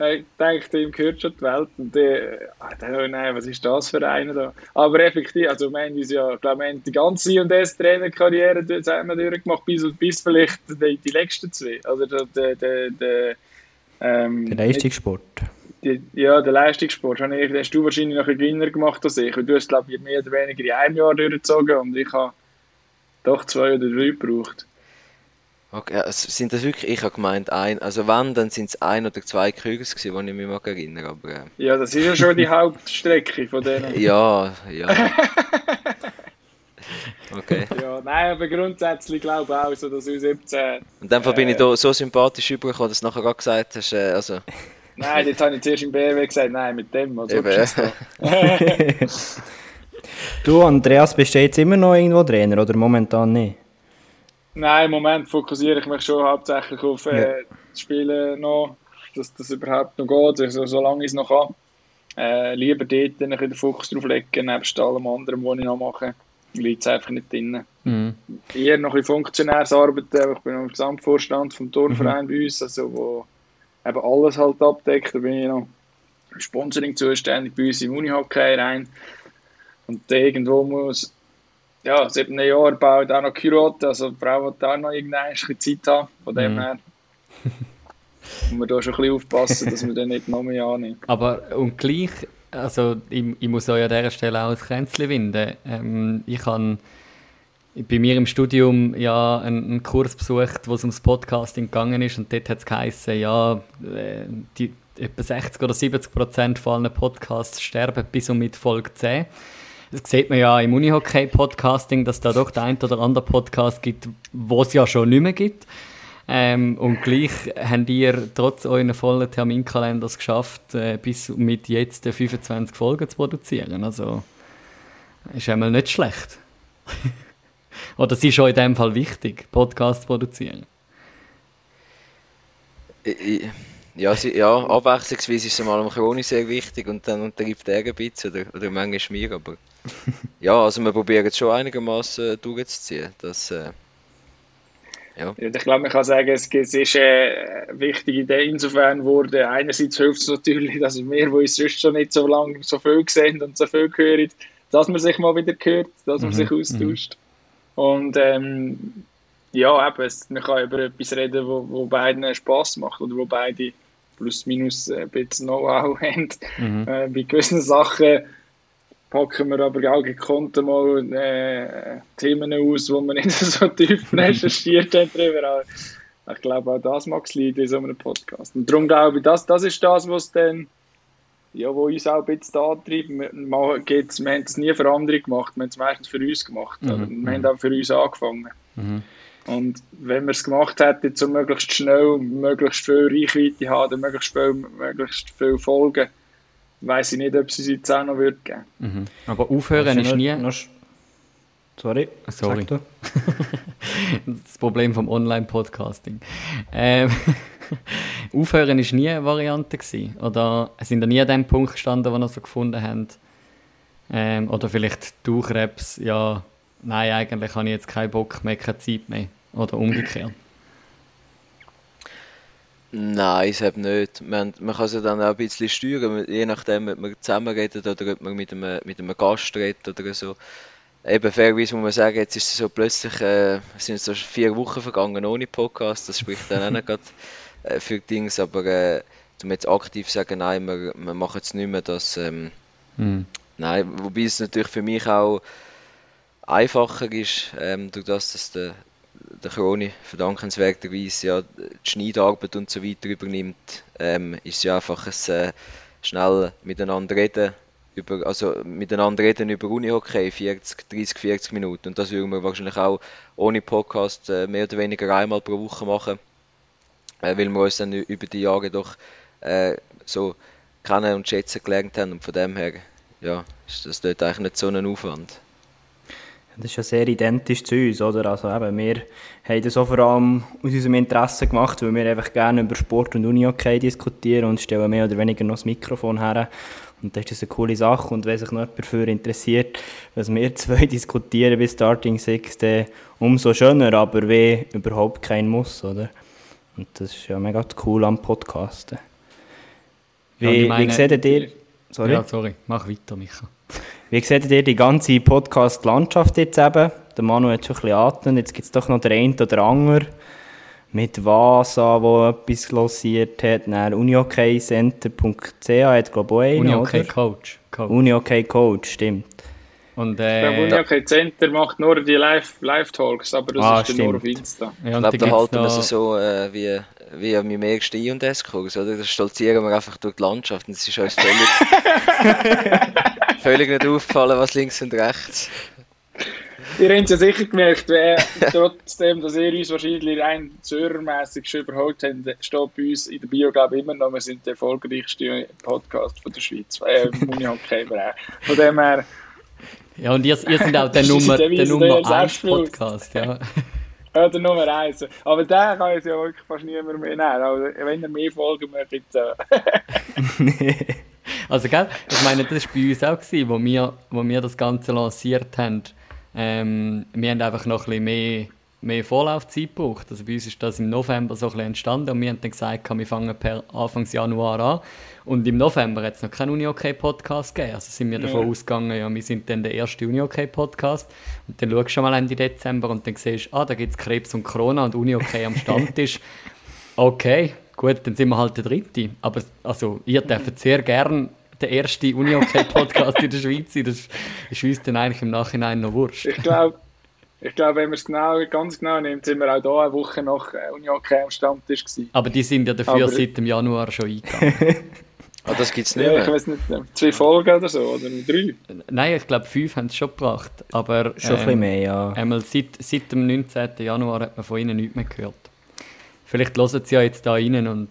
Ich denke, ihm gehört schon die Welt. Und der, oh nein, was ist das für einer da? Aber effektiv, also wir haben uns ja, ich glaube, wir haben die ganze C&S-Trainerkarriere zusammen durchgemacht, bis, bis vielleicht die, die letzten zwei. Also der, der, der, der ähm, der Leistungssport. Die, ja, der Leistungssport hast, ich, hast du wahrscheinlich noch ein Gewinner gemacht als ich. Du hast, glaube ich, mehr oder weniger in einem Jahr durchgezogen und ich habe doch zwei oder drei gebraucht. Okay, also sind das wirklich, ich habe gemeint, ein, also wenn, dann sind es ein oder zwei Krügers gewesen, die ich mich mal erinnere, aber... Äh. Ja, das ist ja schon die Hauptstrecke von denen. ja, ja. okay. Ja, nein, aber grundsätzlich glaube ich auch, so dass U17... Und dann äh, bin ich da so sympathisch übergekommen, dass du nachher gerade gesagt hast, äh, also... Nein, jetzt habe ich zuerst im BW gesagt, nein, mit dem. Also du, Andreas, bist du jetzt immer noch irgendwo Trainer oder momentan nicht? Nein, im Moment fokussiere ich mich schon hauptsächlich auf äh, ja. das Spielen noch, dass das überhaupt noch geht, also, solange ich es noch kann. Äh, lieber dort ein den Fokus drauf legen, nebst allem anderen, was ich noch mache. Liegt es einfach nicht drin. Mhm. Eher noch ein Funktionärsarbeit, ich bin im Gesamtvorstand vom Turnverein mhm. bei uns, also wo eben alles halt abdeckt. Da bin ich noch Sponsoring zuständig bei uns im Unihockey rein. Und irgendwo muss, ja, sieben Jahre baut auch noch Kyrote, also wird auch noch irgendeine Zeit haben. Von dem mhm. her muss man da schon ein bisschen aufpassen, dass man dann nicht noch mehr annimmt. Aber und gleich, also ich, ich muss euch an dieser Stelle auch ein Kränzchen winden. Ähm, ich habe bei mir im Studium ja einen, Kurs besucht, wo es ums Podcasting gegangen ist und dort hat es geheißen, ja, äh, die, etwa 60 oder 70 Prozent von allen Podcasts sterben bis und mit Folge 10. Das sieht man ja im Unihockey-Podcasting, dass da doch der ein oder andere Podcast gibt, wo es ja schon nicht mehr gibt. Ähm, und gleich habt ihr trotz euren vollen Terminkalenders geschafft, äh, bis mit jetzt 25 Folgen zu produzieren. Also ist einmal nicht schlecht. Oder ist schon in dem Fall wichtig, Podcast produzieren? Ja, sie, ja, abwechslungsweise ist es mal am Kroni sehr wichtig und dann untergibt er ein bisschen oder, oder manchmal mir, aber ja, also wir probieren es schon einigermaßen durchzuziehen. Das, äh, ja. Ich glaube, man kann sagen, es, es ist eine wichtige Idee insofern wurde. Einerseits hilft es natürlich, dass wir, die uns sonst schon nicht so lange so viel sehen und so viel hören, dass man sich mal wieder hört, dass man mhm. sich austauscht. Mhm. Und ähm, ja, eben, es, man kann über etwas reden, wo, wo beiden Spass macht oder wo beide plus minus ein bisschen Know-how haben. Mhm. Äh, bei gewissen Sachen packen wir aber auch gekonnt mal äh, Themen aus, die wir nicht so tief recherchiert haben drüber. ich glaube, auch das mag es in so einem Podcast. Und darum glaube ich, das, das ist das, was dann ja, wo uns auch ein bisschen antreibt. Wir, wir haben es nie für andere gemacht, wir haben es meistens für uns gemacht. Mhm. Wir haben auch für uns angefangen. Mhm. Und wenn wir es gemacht hätten, so möglichst schnell, möglichst viel Reichweite haben, möglichst viel, möglichst viel Folgen, weiß ich nicht, ob sie es jetzt auch noch würde geben. Mhm. Aber aufhören ist nie... Noch, sorry, sorry. das Problem vom Online-Podcasting. Ähm, aufhören ist nie eine Variante gewesen? Oder sind da nie an dem Punkt gestanden, wo ihr so gefunden habt? Ähm, oder vielleicht du Krebs, ja, nein, eigentlich habe ich jetzt keinen Bock mehr, keine Zeit mehr. Oder umgekehrt. Nein, ich habe nicht. Man, man kann es ja dann auch ein bisschen steuern, je nachdem, ob man zusammen redet oder ob man mit einem, mit einem Gast redet oder so. Eben fairerweise muss man sagen, jetzt ist es so plötzlich, äh, es sind so vier Wochen vergangen ohne Podcast, das spricht dann auch nicht gerade äh, für Dings, aber äh, du jetzt aktiv sagen, nein, wir, wir machen es nicht mehr, das, ähm, mhm. nein, wobei es natürlich für mich auch einfacher ist, ähm, durch das, dass der, der Kroni verdankenswerterweise ja die Schneidarbeit und so weiter übernimmt, ähm, ist es ja einfach ein äh, schnell miteinander reden, über, also miteinander reden über Unihockey, 40, 30, 40 Minuten. Und das würden wir wahrscheinlich auch ohne Podcast äh, mehr oder weniger einmal pro Woche machen, äh, weil wir uns dann über die Jahre doch äh, so kennen und schätzen gelernt haben. Und von dem her ja, ist das dort eigentlich nicht so ein Aufwand. Das ist ja sehr identisch zu uns, oder? Also eben, wir haben das auch vor allem aus unserem Interesse gemacht, weil wir einfach gerne über Sport und Uni-Hockey diskutieren und stellen mehr oder weniger noch das Mikrofon her. Und das ist eine coole Sache. Und wenn sich noch jemand dafür interessiert, was wir zwei diskutieren bei Starting Six, dann umso schöner, aber wie überhaupt kein Muss, oder? Und das ist ja mega cool am Podcasten. Wie, ja, wie seht ihr... Sorry? Ja, sorry, mach weiter, Micha. Wie seht ihr die ganze Podcast-Landschaft jetzt eben? Der Manu hat schon ein bisschen atmen. Jetzt gibt es doch noch den einen oder anderen mit Vasa, der etwas lossiert hat. Dann unihockeycenter.ch hat, glaube ich, einen, Unihockey Coach. Coach. Unihockey Coach, stimmt. Und, äh, ich Unihockey Center macht nur die Live-Talks, aber das ah, ist nur auf Insta. Ja, ich glaube, da halten wir es so äh, wie, wie an meinem ersten I&S-Kurs, oder? Da stolzieren wir einfach durch die Landschaft und es ist uns völlig... völlig nicht aufgefallen, was links und rechts. Ihr habt es ja sicher gemerkt, trotzdem, dass ihr uns wahrscheinlich rein zörermässig schon überholt habt, steht bei uns in der Bio, glaube ich, immer noch, wir sind der erfolgreichste Podcast von der Schweiz, äh, Muni-Hockey-Bereich. Von dem her... Ja, und ihr, ihr seid auch der Nummer, der Nummer 1 Podcast, ja. Ja, der Nummer 1. Aber der kann es ja wirklich fast niemand mehr nehmen. Also, wenn er mehr Folgen möchte, bitte. Also, gell, ich meine, das war bei uns auch, gewesen, wo, wir, wo wir das Ganze lanciert haben. Ähm, wir haben einfach noch ein bisschen mehr, mehr Vorlaufzeit gebraucht. Also bei uns ist das im November so ein bisschen entstanden und wir haben dann gesagt, wir fangen per Anfang Januar an. Und im November hat es noch keinen Uni-OK-Podcast gegeben. Also sind wir davon ja. ausgegangen, ja, wir sind dann der erste Uni-OK-Podcast. Und dann schaust du schon mal Ende Dezember und dann siehst du, ah, da gibt es Krebs und Corona und Uni-OK am Stammtisch. okay, gut, dann sind wir halt der Dritte. Aber also, ihr dürft sehr gern der erste Uni-Hockey-Podcast in der Schweiz sein. Das ist uns dann eigentlich im Nachhinein noch wurscht. Ich glaube, ich glaub, wenn man es genau, ganz genau nimmt, sind wir auch hier eine Woche nach äh, Uni-Hockey am Stammtisch gewesen. Aber die sind ja dafür Aber seit dem Januar schon eingegangen. Ah, das gibt es nicht ja, Ich weiß nicht, zwei Folgen oder so, oder drei? Nein, ich glaube, fünf haben es schon gebracht. Aber, schon ähm, ein bisschen ähm, mehr, ja. Einmal seit, seit dem 19. Januar hat man von ihnen nichts mehr gehört. Vielleicht hören sie ja jetzt da rein und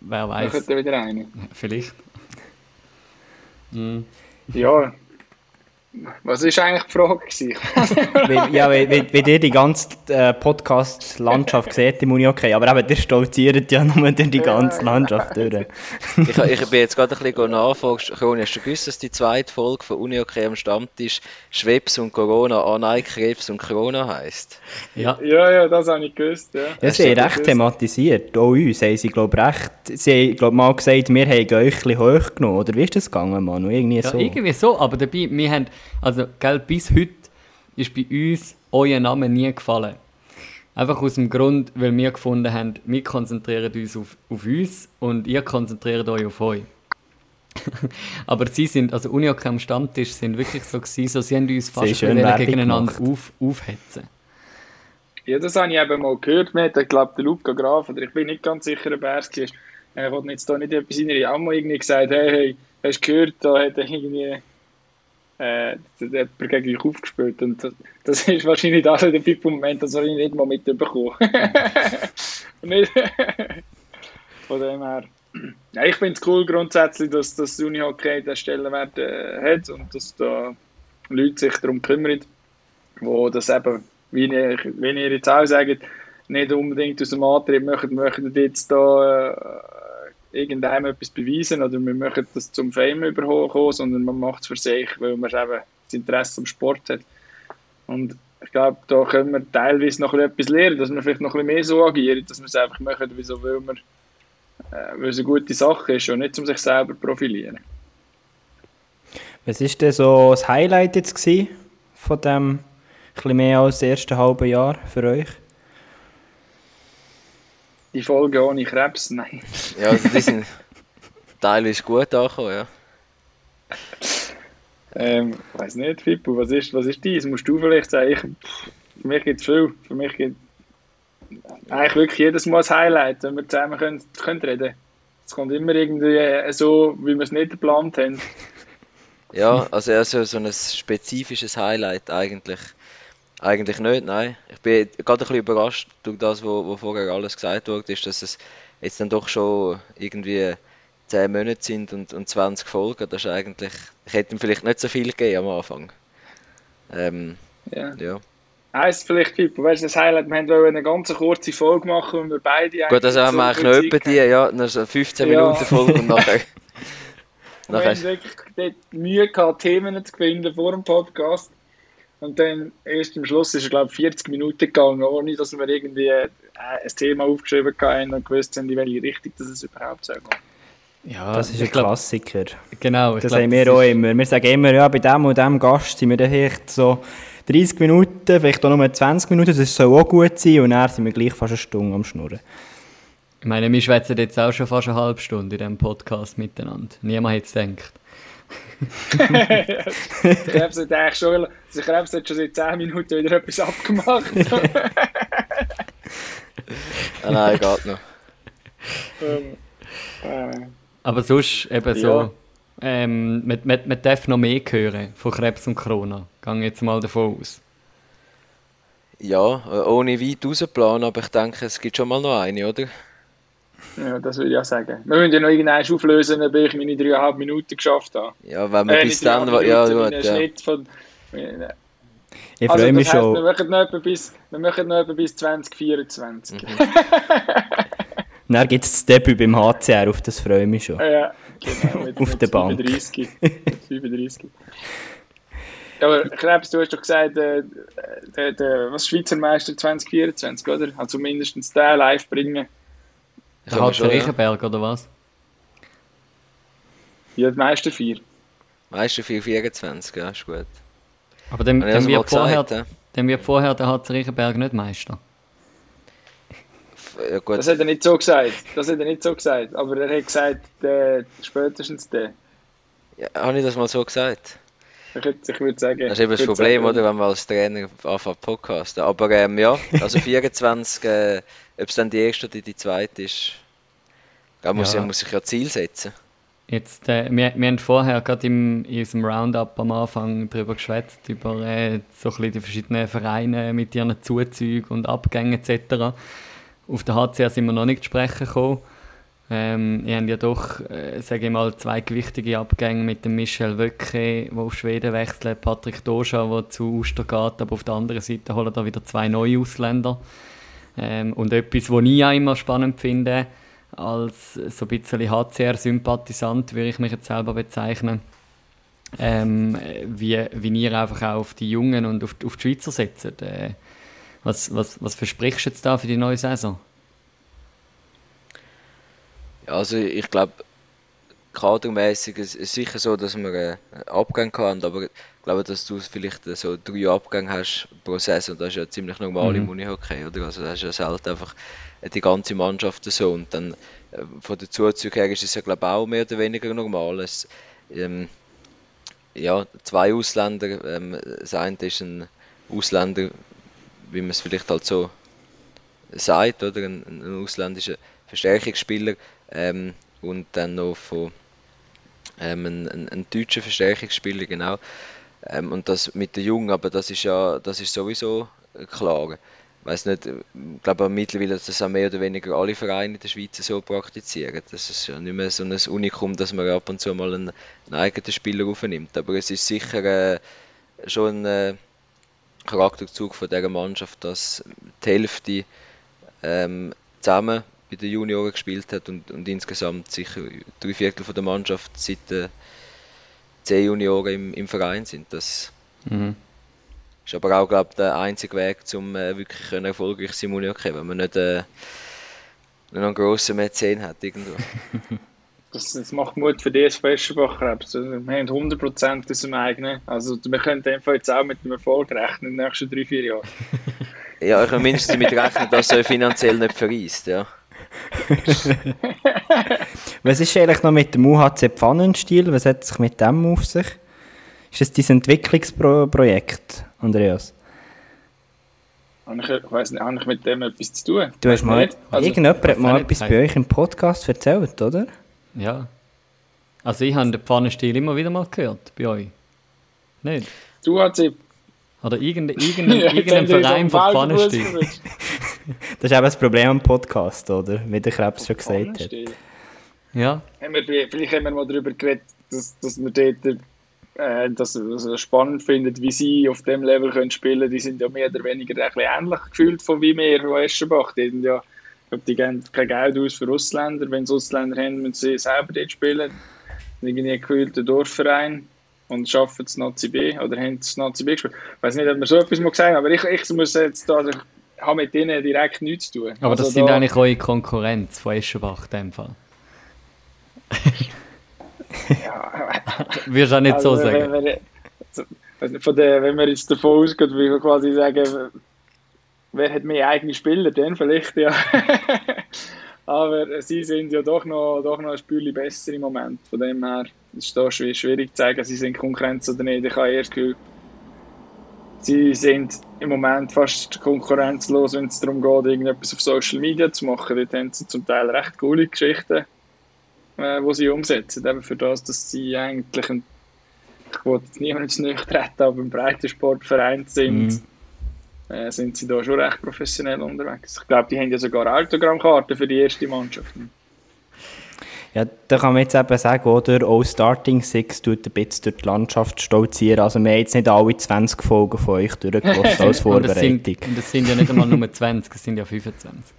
wer weiß. Dann kommt wieder rein. Vielleicht. Mhm. Ja, Was war eigentlich die Frage? wie, ja, wie, wie, wie ihr die ganze äh, Podcast-Landschaft seht im Uni okay, aber eben, ihr stolziert ja nur durch die ganze Landschaft durch. ich, ich bin jetzt gerade ein bisschen nachfragen. Hast du gewusst, dass die zweite Folge von Uni okay am Stammtisch Schwebs und Corona, ah nein, Krebs und Corona heisst? Ja, ja, ja das habe ich gewusst. Ja, ja sie haben recht gewusst. thematisiert. Auch uns haben sie, glaube recht. Sie haben glaub, mal gesagt, wir haben euch ein bisschen hochgenommen. Oder wie ist das gegangen, Manu? Irgendwie ja, irgendwie so, aber dabei, wir haben also, gell, bis heute ist bei uns euer Name nie gefallen. Einfach aus dem Grund, weil wir gefunden haben, wir konzentrieren uns auf, auf uns und ihr konzentriert euch auf euch. Aber sie sind, also Uniok am Stammtisch sind wirklich so gewesen, so, sie haben uns fast gegeneinander auf, aufhetzen. Ja, das habe ich eben mal gehört. Man hat, ich glaube, der Luca Graf, oder ich bin nicht ganz sicher, ob er es ist. Er hat jetzt da nicht etwas in ihre Ammo irgendwie gesagt, hey, hey, hast du gehört, da hat er irgendwie äh, hat gegen euch aufgespielt. Und das, das ist wahrscheinlich das der Pipo-Moment, das habe ich nicht mal mitbekommen. nicht. Von dem her. Ja, ich finde es cool grundsätzlich, dass das Unihockey den Stellenwert äh, hat und dass da Leute sich darum kümmern, wo das eben, wie ihr, wie ihr jetzt auch sagt, nicht unbedingt aus dem Antrieb möchten, möchten jetzt da äh, irgendeinem etwas beweisen oder wir möchten das zum Fame überkommen, sondern man macht es für sich, weil man eben das Interesse am Sport hat. Und ich glaube, da können wir teilweise noch etwas lernen, dass wir vielleicht noch ein bisschen mehr so agieren, dass wir es einfach machen, wieso weil, wir, äh, weil es eine gute Sache ist und nicht um sich selber profilieren. Was war denn so das Highlight jetzt von dem ein bisschen mehr als ersten halben Jahr für euch? Die Folge ohne Krebs, nein. Ja, also die sind teilweise gut angekommen, ja. Ähm, ich weiß nicht, Fippo, was ist, was ist dies? Musst du vielleicht sagen, ich, für mich gibt es viel. Für mich gibt eigentlich wirklich jedes Mal ein Highlight, wenn wir zusammen können, können reden Es kommt immer irgendwie so, wie wir es nicht geplant haben. Ja, also eher so ein spezifisches Highlight eigentlich. Eigentlich nicht, nein. Ich bin gerade ein bisschen überrascht durch das, was vorher alles gesagt wurde, ist, dass es jetzt dann doch schon irgendwie 10 Monate sind und, und 20 Folgen. Das ist eigentlich, ich hätte ihm vielleicht nicht so viel gegeben am Anfang. Ähm, ja. ja. Heißt vielleicht, Pippo, weißt du, das Highlight, wir wollten eine ganz kurze Folge machen und wir beide Gut, das haben wir eigentlich noch etwa die, ja, eine 15 ja. Minuten Folge und nachher... wir haben wirklich Mühe gehabt, Themen zu finden vor dem Podcast. Und dann erst am Schluss ist es, glaube ich, 40 Minuten gegangen, ohne dass wir irgendwie äh, ein Thema aufgeschrieben haben und gewusst haben, in welche Richtung das es überhaupt soll Ja, das ist ein glaub, Klassiker. Genau. Das glaub, haben wir auch immer. Wir sagen immer, ja, bei dem und dem Gast sind wir dann vielleicht so 30 Minuten, vielleicht auch nur 20 Minuten, das soll auch gut sein und dann sind wir gleich fast eine Stunde am Schnurren. Ich meine, wir schwätzen jetzt auch schon fast eine halbe Stunde in diesem Podcast miteinander. Niemand hat es gedacht. Krebs hat eigentlich schon, also Krebs hat schon seit 10 Minuten wieder etwas abgemacht. ah, nein, geht noch. Ähm, äh, Aber sonst eben ja. so, ähm, man, man, man darf noch mehr hören von Krebs und Corona. Gehe jetzt mal davon aus. Ja, äh, ohne weit rausplanen, aber ich denke, es gibt schon mal noch eine, oder? Ja, das würde ich auch sagen. Wir müssen ja noch irgendwann auflösen, ob ich meine dreieinhalb Minuten geschafft habe. Ja, wenn wir äh, bis dann... Ja, gut, ja. Von, ich also, freue mich heisst, schon. Wir machen noch etwa bis, wir machen noch etwa bis 2024. Mhm. Dann gibt es das Debüt beim HCR, auf das freue ich mich schon. Ja, genau. Auf der Bank. 35. 35. Aber Krebs, du hast doch gesagt, äh, der, der, was Schweizer Meister 2024, oder? Also mindestens den live bringen. Der Harzer Riechenberg, oder was? Ja, die meisten vier. Meisten vier, 24, ja, ist gut. Aber dann, dann, wird, vorher, gesagt, dann wird vorher der Harzer Riechenberg nicht Meister. Ja, das hat er nicht so gesagt. Das hat er nicht so gesagt. Aber er hat gesagt, äh, spätestens der. Ja, habe ich das mal so gesagt? Ich, ich würde sagen. Das ist eben das Problem, sagen, oder, wenn man als Trainer anfängt Podcasten. Aber ähm, ja, also 24, äh, ob es dann die erste oder die zweite ist, da muss, ja. muss ich ja Ziel setzen. Jetzt, äh, wir, wir haben vorher gerade im, in unserem Roundup am Anfang darüber geschwätzt, über äh, so ein die verschiedenen Vereine mit ihren Zuzügen und Abgängen etc. Auf der HCR sind wir noch nicht zu sprechen gekommen. Ähm, ihr habt ja doch, äh, sage ich mal, zwei gewichtige Abgänge mit dem Michel Wöcke, der auf Schweden wechselt, Patrick Doja, der zu Uster geht, aber auf der anderen Seite holen da wieder zwei neue Ausländer. Ähm, und etwas, was ich auch immer spannend finde, als so ein bisschen HCR-Sympathisant, würde ich mich jetzt selber bezeichnen, ähm, wie, wie ihr einfach auch auf die Jungen und auf, auf die Schweizer setzt. Äh, was, was, was versprichst du jetzt da für die neue Saison? Ja, also ich glaube, kadermäßig ist es sicher so, dass wir einen Abgang haben, aber ich glaube, dass du vielleicht so drei Abgänge hast pro Saison, das ist ja ziemlich normal mhm. im Unihockey, oder? Also das ist ja selten einfach die ganze Mannschaft so und dann äh, von der Zuzug her ist es ja glaube ich auch mehr oder weniger normal. Es, ähm, ja, zwei Ausländer, ähm, das eine ist ein Ausländer, wie man es vielleicht halt so sagt, oder? Ein, ein ausländischer Verstärkungsspieler ähm, und dann noch von ähm, ein, ein, ein deutscher Verstärkungsspieler, genau. Ähm, und das mit den Jungen, aber das ist ja das ist sowieso klar. Ich weiß nicht, ich glaube mittlerweile, dass das auch mehr oder weniger alle Vereine in der Schweiz so praktizieren. Das ist ja nicht mehr so ein Unikum, dass man ab und zu mal einen, einen eigenen Spieler aufnimmt. Aber es ist sicher äh, schon ein äh, Charakterzug von dieser Mannschaft, dass die Hälfte ähm, zusammen bei den Junioren gespielt hat und, und insgesamt sicher drei Viertel von der Mannschaft seit äh, zehn Junioren im, im Verein sind. Das mhm. ist aber auch, glaube der einzige Weg, um äh, wirklich können erfolgreich sein Union zu wenn man nicht, äh, nicht einen grossen Mäzen hat irgendwo. das, das, macht Mut für die Festschbach also, Wir haben 100% aus dem eigenen. Also wir können einfach jetzt auch mit dem Erfolg rechnen in den nächsten drei, vier Jahren. ja, ich kann mindestens damit rechnen, dass er finanziell nicht verreist, ja. Was ist eigentlich noch mit dem UHC Pfannenstil? Was hat sich mit dem auf sich? Ist das dein Entwicklungsprojekt, Andreas? Ich, ich weiß nicht, habe ich mit dem etwas zu tun? Du hast mal, also, irgendjemand hat mal etwas bei euch im Podcast erzählt, oder? Ja. Also ich habe den Pfannenstil immer wieder mal gehört, bei euch. Nicht? Du hast Oder irgendein, irgendein, ja, irgendein Verein von Pfannenstil. das ist eben das Problem am Podcast, oder? Wie der Krebs schon gesagt hat. Ja. Haben wir, vielleicht haben wir mal darüber geredet, dass, dass wir dort äh, das, das spannend findet, wie sie auf dem Level können spielen können. Die sind ja mehr oder weniger ein bisschen ähnlich gefühlt von wie wir von Eschenbach. Die, sind ja, ich glaube, die geben kein Geld aus für Ausländer. Wenn sie Ausländer haben, müssen sie selber dort spielen. Irgendwie gefühlt ein Dorfverein und schaffen es Nazi B oder haben es Nazi B gespielt. Ich weiß nicht, ob wir so etwas mal gesagt haben, aber ich, ich muss jetzt da, habe mit denen direkt nichts zu tun. Aber also das sind da, eigentlich eure Konkurrenz von Eschenbach in dem Fall. ja. Würdest du auch nicht also, so sagen? Wenn wir, also von der, wenn wir jetzt davon ausgehen, wie wir quasi sagen, wer hat mehr eigene Spieler, dann vielleicht ja. Aber sie sind ja doch noch, doch noch ein Spürchen besser im Moment. Von dem her ist es schwierig zu sagen, sie sind Konkurrenz oder nicht. Ich habe erst Gefühl, sie sind im Moment fast konkurrenzlos, wenn es darum geht, irgendetwas auf Social Media zu machen. Dort haben sie zum Teil recht coole Geschichten, äh, die sie umsetzen. Eben für das, dass sie eigentlich ein, ich wollte jetzt niemandem zu treten, aber ein breiter Sportverein sind. Mhm äh, sind sie da schon recht professionell unterwegs. Ich glaube, die haben ja sogar Autogrammkarten für die erste Mannschaft. Ja, da kann man jetzt eben sagen, oder? Auch Starting Six tut ein bisschen durch die Landschaft stolzieren. Also, wir haben jetzt nicht alle 20 Folgen von euch durchgelassen als Vorbereitung. und, das sind, und das sind ja nicht einmal nur 20, es sind ja 25.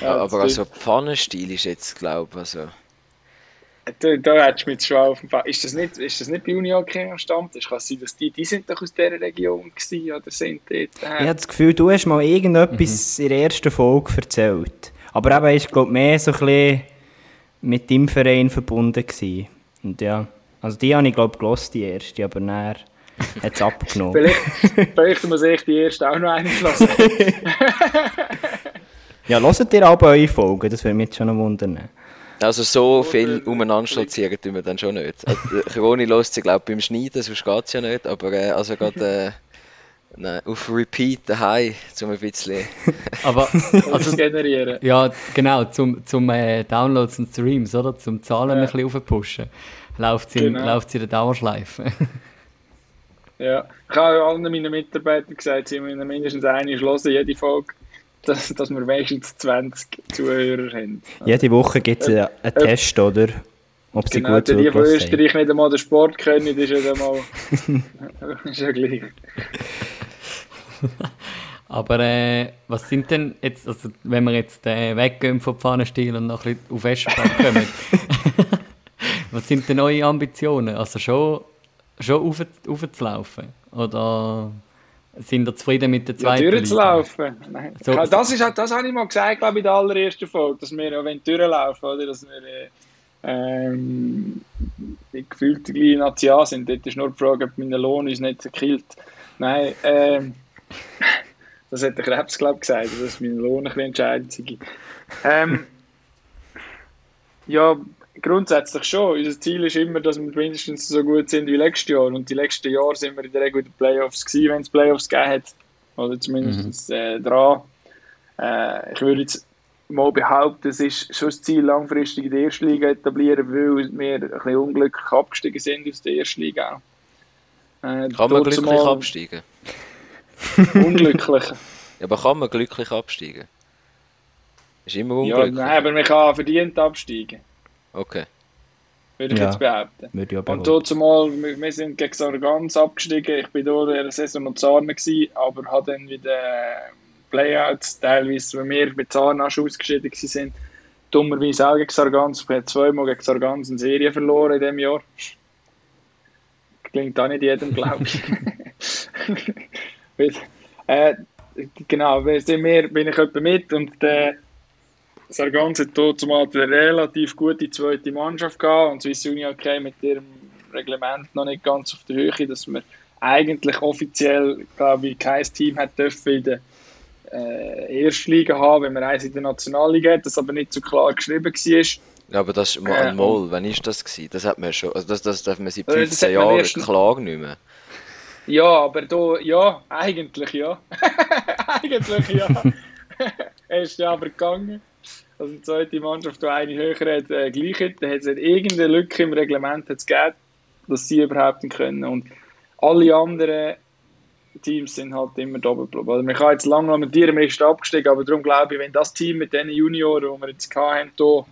ja, aber also Pfannenstil ist jetzt, glaube ich, also da, da hättest du mich schon auf dem Fall. Ist das nicht, ist das nicht bei Union am Stammtisch? Kann es sein, dass die, die sind doch aus dieser Region gewesen, oder sind dort? Äh? Ich habe das Gefühl, du hast mal irgendetwas mhm. in der ersten Folge erzählt. Aber eben ist, glaube mehr so ein bisschen mit deinem Verein verbunden gewesen. Und ja, also die habe ich, glaube ich, die erste, aber näher hat es abgenommen. vielleicht, vielleicht muss ich die erste auch noch einschlafen. ja, hört ihr aber eure Folgen, das würde mich jetzt schon noch wundern. Also so viel umeinander stolzieren tun wir dann schon nicht. Also, Corona lässt sich glaube beim Schneiden, sonst geht es ja nicht, aber äh, also gerade äh, nein, auf Repeat daheim, zum ein bisschen... aber also, generieren. Ja, genau, zum, zum äh, Downloads und Streams, oder? Zum Zahlen ja. ein bisschen aufpushen. Läuft sie genau. in der Dauerschleife. ja, ich habe allen meinen Mitarbeitern gesagt, sie müssen mindestens eine hören, jede Folge dass, dass wir wenigstens 20 Zuhörer haben. Jede Woche gibt es einen, einen Test, oder? Ob sie genau, gut die von Österreich nicht einmal den Sport können, ist ja mal ist ja gleich. Aber äh, was sind denn jetzt, also wenn wir jetzt äh, weggehen vom Pfannenstiel und noch ein bisschen auf Eschenbach kommen, was sind denn eure Ambitionen? Also schon, schon rauf, raufzulaufen? Oder sind ihr zufrieden mit der zweiten ja, durchzulaufen. Nein. So, das, ist, das habe ich mal gesagt, glaube ich, in der allerersten Folge, dass wir, wenn wir durchlaufen, oder, dass wir äh, ähm, gefühlt die gleichen Nazi sind. Dort ist nur die Frage, ob mein Lohn uns nicht killt. Nein, ähm, das hat der Krebs, glaube ich, gesagt, dass mein Lohn ein bisschen entscheidend sei. Ähm, ja, grundsätzlich schon. Unser Ziel ist immer, dass wir mindestens so gut sind wie letztes Jahr. Und die letzten Jahre sind wir in der Regel in den Playoffs gewesen, wenn es Playoffs gegeben hat. Oder zumindest mhm. äh, dran. Äh, ich würde jetzt mal behaupten, es ist schon das Ziel, langfristig in der ersten Liga etablieren, weil wir ein bisschen unglücklich abgestiegen sind aus der ersten Liga. Äh, kann man glücklich mal... absteigen? unglücklich. ja, aber kann man glücklich absteigen? Ist immer unglücklich. Ja, nein, aber man kann verdient absteigen. Okay. Würde ich ja, jetzt behaupten. Würde ich Und dort zumal, wir, wir sind gegen Sargans abgestiegen. Ich war dort in der Saison noch Zarne, aber habe dann wieder Playouts, teilweise, wenn wir bei Zarnasch ausgeschieden sind, dummerweise auch gegen Sargans. Wir haben zweimal gegen Sargans eine Serie verloren in diesem Jahr. Klingt auch nicht jedem, glaube ich. äh, genau, sind wir, bin ich etwa mit und der Sargans hat dort zumal eine relativ gute zweite Mannschaft gehabt und Swiss Union okay mit ihrem Reglement noch nicht ganz auf der Höhe, dass wir eigentlich offiziell, glaube ich, kein Team hat dürfen in der äh, Erstliga haben, wenn man eins in der Nationalliga hat, das aber nicht so klar geschrieben war. Ja, aber das ist mal ein äh, Mal, wann ist das gewesen? Das hat man schon, also das, das darf man seit 15 äh, Jahren erst... klar nicht mehr. Ja, aber da, ja, eigentlich ja. eigentlich ja. er ist ja aber gegangen. Also die zweite Mannschaft, die eine höher hat, äh, gleich hat, da hat es irgendeine Lücke im Reglement gegeben, dass sie überhaupt nicht können. Und alle anderen Teams sind halt immer doppelblub. Also man kann jetzt lange lamentieren, man ist abgestiegen, aber darum glaube ich, wenn das Team mit den Junioren, die wir jetzt hatten, hier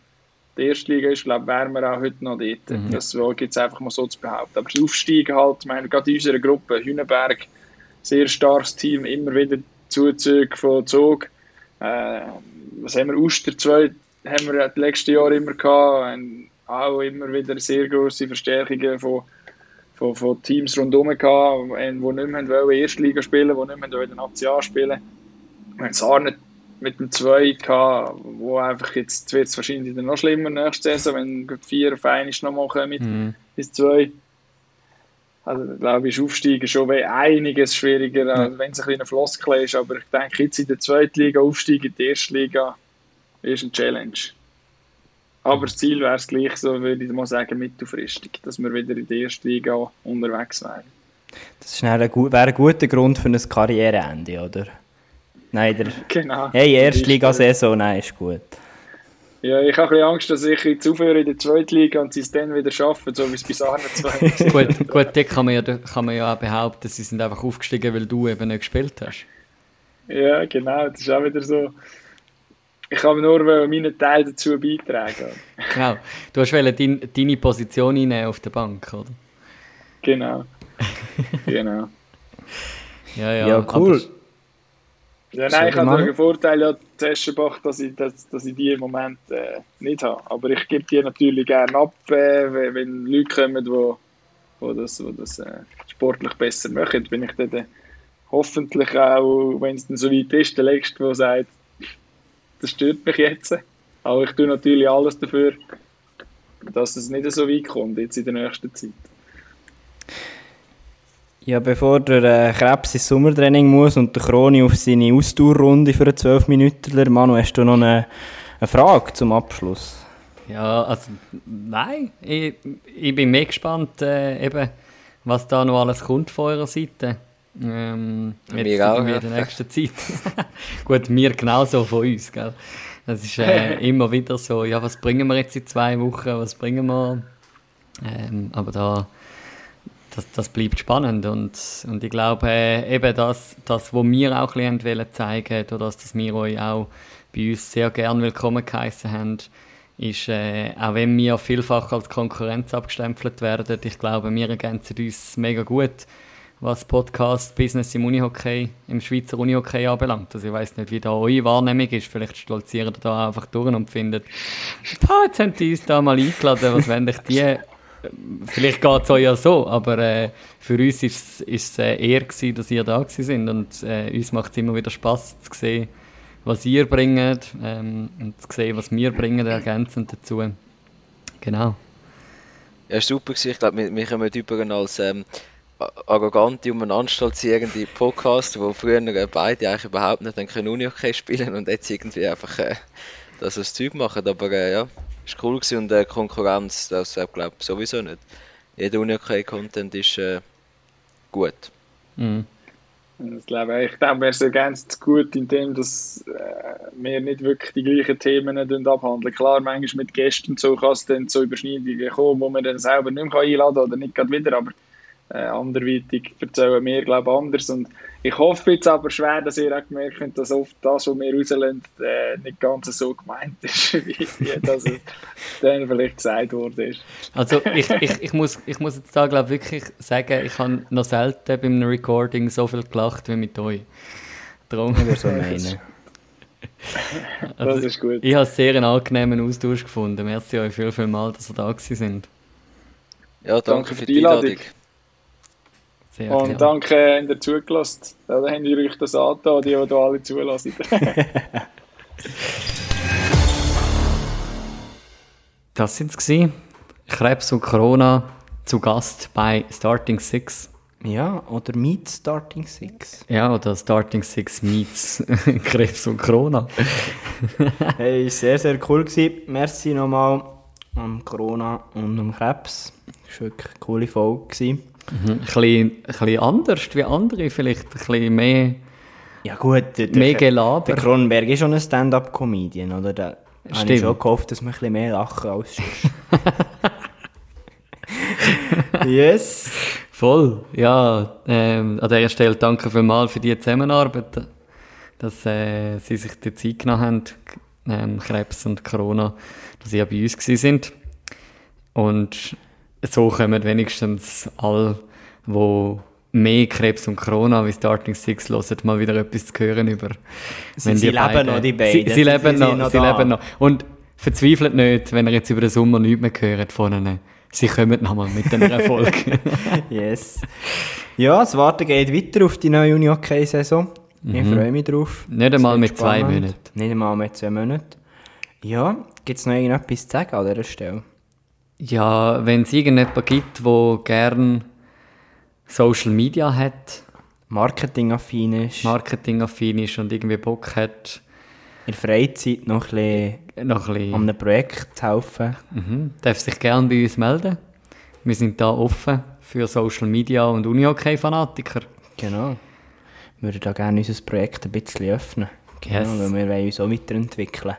die erste Liga ist, glaube wären wir auch heute noch dort. Mhm. Das gibt es einfach mal so zu behaupten. Aber das Aufsteigen halt, ich meine, gerade in unserer Gruppe, Hünenberg, sehr starkes Team, immer wieder Zuzüge von Zug. Äh, was haben wir, Uster 2 haben wir die letzten Jahre immer gehabt, und auch immer wieder sehr große Verstärkungen von von, von Teams rundherum gehabt, die nicht mehr wollen Erstliga spielen, die nicht mehr in der Nazi spielen. Wir haben Sarne mit dem 2 gehabt, wo einfach jetzt wird es wahrscheinlich noch schlimmer nächste Saison, wenn vier Vereine nochmal kommen mhm. bis 2. Also glaube ich, ist Aufsteigen schon einiges schwieriger, als wenn es ein bisschen Floskel ist. Aber ich denke, jetzt in der zweiten Liga aufsteigen, in die erste Liga, ist eine Challenge. Aber das Ziel wäre es gleich, so würde ich mal sagen, mittelfristig, dass wir wieder in der ersten Liga unterwegs wären. Das wäre ein guter Grund für ein Karriereende, oder? Nein, der genau. Hey, Erstliga-Saison, nein, ist gut. Ja, ich habe ein bisschen Angst, dass ich jetzt aufhöre in der zweiten Liga und sie es dann wieder schaffen, so wie es bei Sarne 2 Gut, gut da kann man, ja, kann man ja auch behaupten, sie sind einfach aufgestiegen, weil du eben nicht gespielt hast. Ja, genau, das ist auch wieder so ich kann nur meinen Teil dazu beitragen. Genau. Du hast dein, deine Position einnehmen auf der Bank, oder? Genau. genau. ja, ja. Ja, cool. Ja, nein, ich habe den Vorteil ja Eschenbach, dass ich, dass, dass ich die im Moment äh, nicht habe. Aber ich gebe die natürlich gerne ab, äh, wenn, wenn Leute kommen, die wo, wo das, wo das äh, sportlich besser machen. Bin ich dann hoffentlich auch, wenn es dann so weit ist, der Letzte, der sagt, das stört mich jetzt. Aber ich tue natürlich alles dafür, dass es nicht so weit kommt, jetzt in der nächsten Zeit. Ja, bevor der äh, Krebs ins Sommertraining muss und der Kroni auf seine Ausdauerrunde für einen 12 Minuten, Manu, hast du noch eine, eine Frage zum Abschluss? Ja, also nein, ich, ich bin mehr gespannt, äh, eben, was da noch alles kommt von eurer Seite. Ähm, jetzt wir auch, in der nächsten Zeit. Gut, wir genauso von uns, gell? Das ist äh, immer wieder so, ja, was bringen wir jetzt in zwei Wochen, was bringen wir? Ähm, aber da, das, das bleibt spannend und, und ich glaube äh, eben das, das, was wir auch ein bisschen zeigen oder das, dass wir euch auch bei uns sehr gern willkommen geheißen haben, ist, äh, auch wenn wir vielfach als Konkurrenz abgestempelt werden, ich glaube, wir ergänzen uns mega gut, was Podcast Business im Unihockey, im Schweizer Unihockey anbelangt. Also ich weiß nicht, wie da eure Wahrnehmung ist. Vielleicht stolzieren ihr da einfach durch und findet, ah, jetzt haben die uns da mal eingeladen, was wenn ich die vielleicht geht es euch ja so, aber äh, für uns ist es äh, eher gewesen, dass ihr da sind und äh, uns macht es immer wieder Spaß zu sehen, was ihr bringt ähm, und zu sehen, was wir bringen, ergänzend dazu. Genau. Ja, super. Ich glaube, wir, wir kommen über als ähm, arrogante, umeinanderstolzierende Podcast, wo früher beide eigentlich überhaupt nicht können Uni-Hockey spielen und jetzt irgendwie einfach äh, das als Zeug machen, aber äh, ja, ist cool gewesen und äh, Konkurrenz, das äh, glaube ich sowieso nicht. Jeder Uni-Content ist äh, gut. Mhm. Ich glaube, ich glaube, er ergänzt gut in dem, dass äh, wir nicht wirklich die gleichen Themen abhandeln. Klar, manchmal mit Gästen so kann es dann zu Überschneidungen kommen, wo man dann selber nicht mehr einladen kann oder nicht gerade wieder, aber äh, anderweitig erzählen wir, glaube ich, anders. Und ich hoffe jetzt aber schwer, dass ihr auch gemerkt habt, dass oft das, was wir rauslassen, äh, nicht ganz so gemeint ist, wie, wie das dann vielleicht gesagt worden ist. Also ich, ich, ich, muss, ich muss jetzt da glaube wirklich sagen, ich habe noch selten beim Recording so viel gelacht wie mit euch. Darum. Ich so meinen. Also, das ist gut. Ich habe sehr einen angenehmen Austausch gefunden. Merci euch viel, viel mal, dass ihr da gewesen sind. Ja, danke, danke für die Einladung. Sehr und gerne. danke, habt ihr zugelassen. Dann habt ihr euch das angetan, die, die hier alle zulassen. das sind es Krebs und Corona zu Gast bei Starting Six. Ja, oder Meet Starting Six. Ja, oder Starting Six Meets Krebs und Corona. hey, sehr, sehr cool gewesen. Merci nochmal um Corona und um Krebs. Das war wirklich eine coole Folge. Gewesen. Mhm. Ein, bisschen, ein bisschen anders wie andere, vielleicht ein bisschen mehr. Ja, gut, der, mehr Gelaber. Der Kronberg ist schon ein Stand-up-Comedian, oder? Da habe ich schon gehofft, dass wir ein bisschen mehr lachen als Yes. Voll, ja. Ähm, an dieser Stelle danke vielmals für die Zusammenarbeit, dass äh, Sie sich die Zeit genommen haben, ähm, Krebs und Corona, dass Sie ja bei uns sind. Und so kommen wenigstens alle, die mehr Krebs und Corona wie Starting Six hören, mal wieder etwas zu hören über. Sie, sie leben beide, noch, die beiden. Sie, sie, leben, noch, noch, sie leben noch. Und verzweifelt nicht, wenn ihr jetzt über den Sommer nichts mehr hört von ihnen. Sie kommen nochmal mit einem Erfolg. yes. Ja, das Warten geht weiter auf die neue Uni-Hockey-Saison. Ich mhm. freue mich drauf. Nicht einmal mit zwei Monaten. Nicht einmal mit zwei Monaten. Ja, gibt es noch irgendetwas zu sagen an dieser Stelle? Ja, wenn es irgendjemanden gibt, der gerne Social Media hat, marketingaffin ist, marketingaffin ist und irgendwie Bock hat, in der Freizeit noch ein bisschen, noch ein bisschen an einem Projekt zu helfen, mhm. darf sich gerne bei uns melden. Wir sind da offen für Social Media und Uni-Hockey-Fanatiker. Genau. Wir würden da gerne unser Projekt ein bisschen öffnen. Genau, yes. weil wir wollen uns auch weiterentwickeln wollen.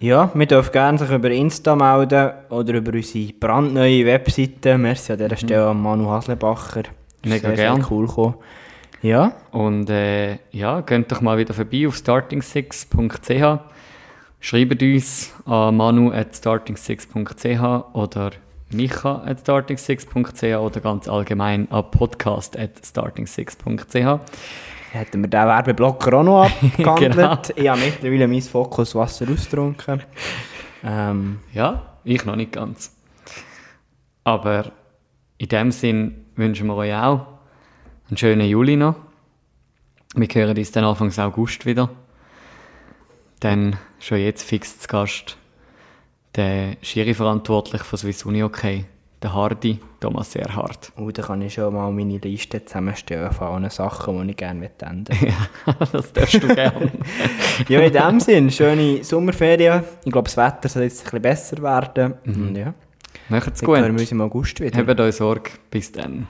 Ja, wir dürfen gerne sich über Insta melden oder über unsere brandneue Webseite. Merci an dieser mhm. Stelle an Manu Haslebacher. Mega gerne. cool gekommen. Ja. Und äh, ja, geht doch mal wieder vorbei auf starting6.ch. Schreibt uns an manu at starting6.ch oder micha at starting6.ch oder ganz allgemein an podcast at starting6.ch hätten wir den Werbeblocker auch noch abgehandelt. genau. Ich habe mittlerweile mein Fokus Wasser ausgetrunken. Ähm, ja, ich noch nicht ganz. Aber in dem Sinn wünschen wir euch auch einen schönen Juli noch. Wir hören uns dann Anfang August wieder. Dann schon jetzt fix zu Gast der Schiri-Verantwortliche von Swiss Uni OK der Hardy, Thomas Erhard. Oh, da kann ich schon mal meine Liste zusammenstellen von allen Sachen, die ich gerne ändern Ja, das darfst du gerne. ja, in dem Sinn, schöne Sommerferien. Ich glaube, das Wetter soll jetzt ein bisschen besser werden. Mhm. Und ja. Macht's gut. Wir uns im August wieder. Habt euch Sorge. Bis dann.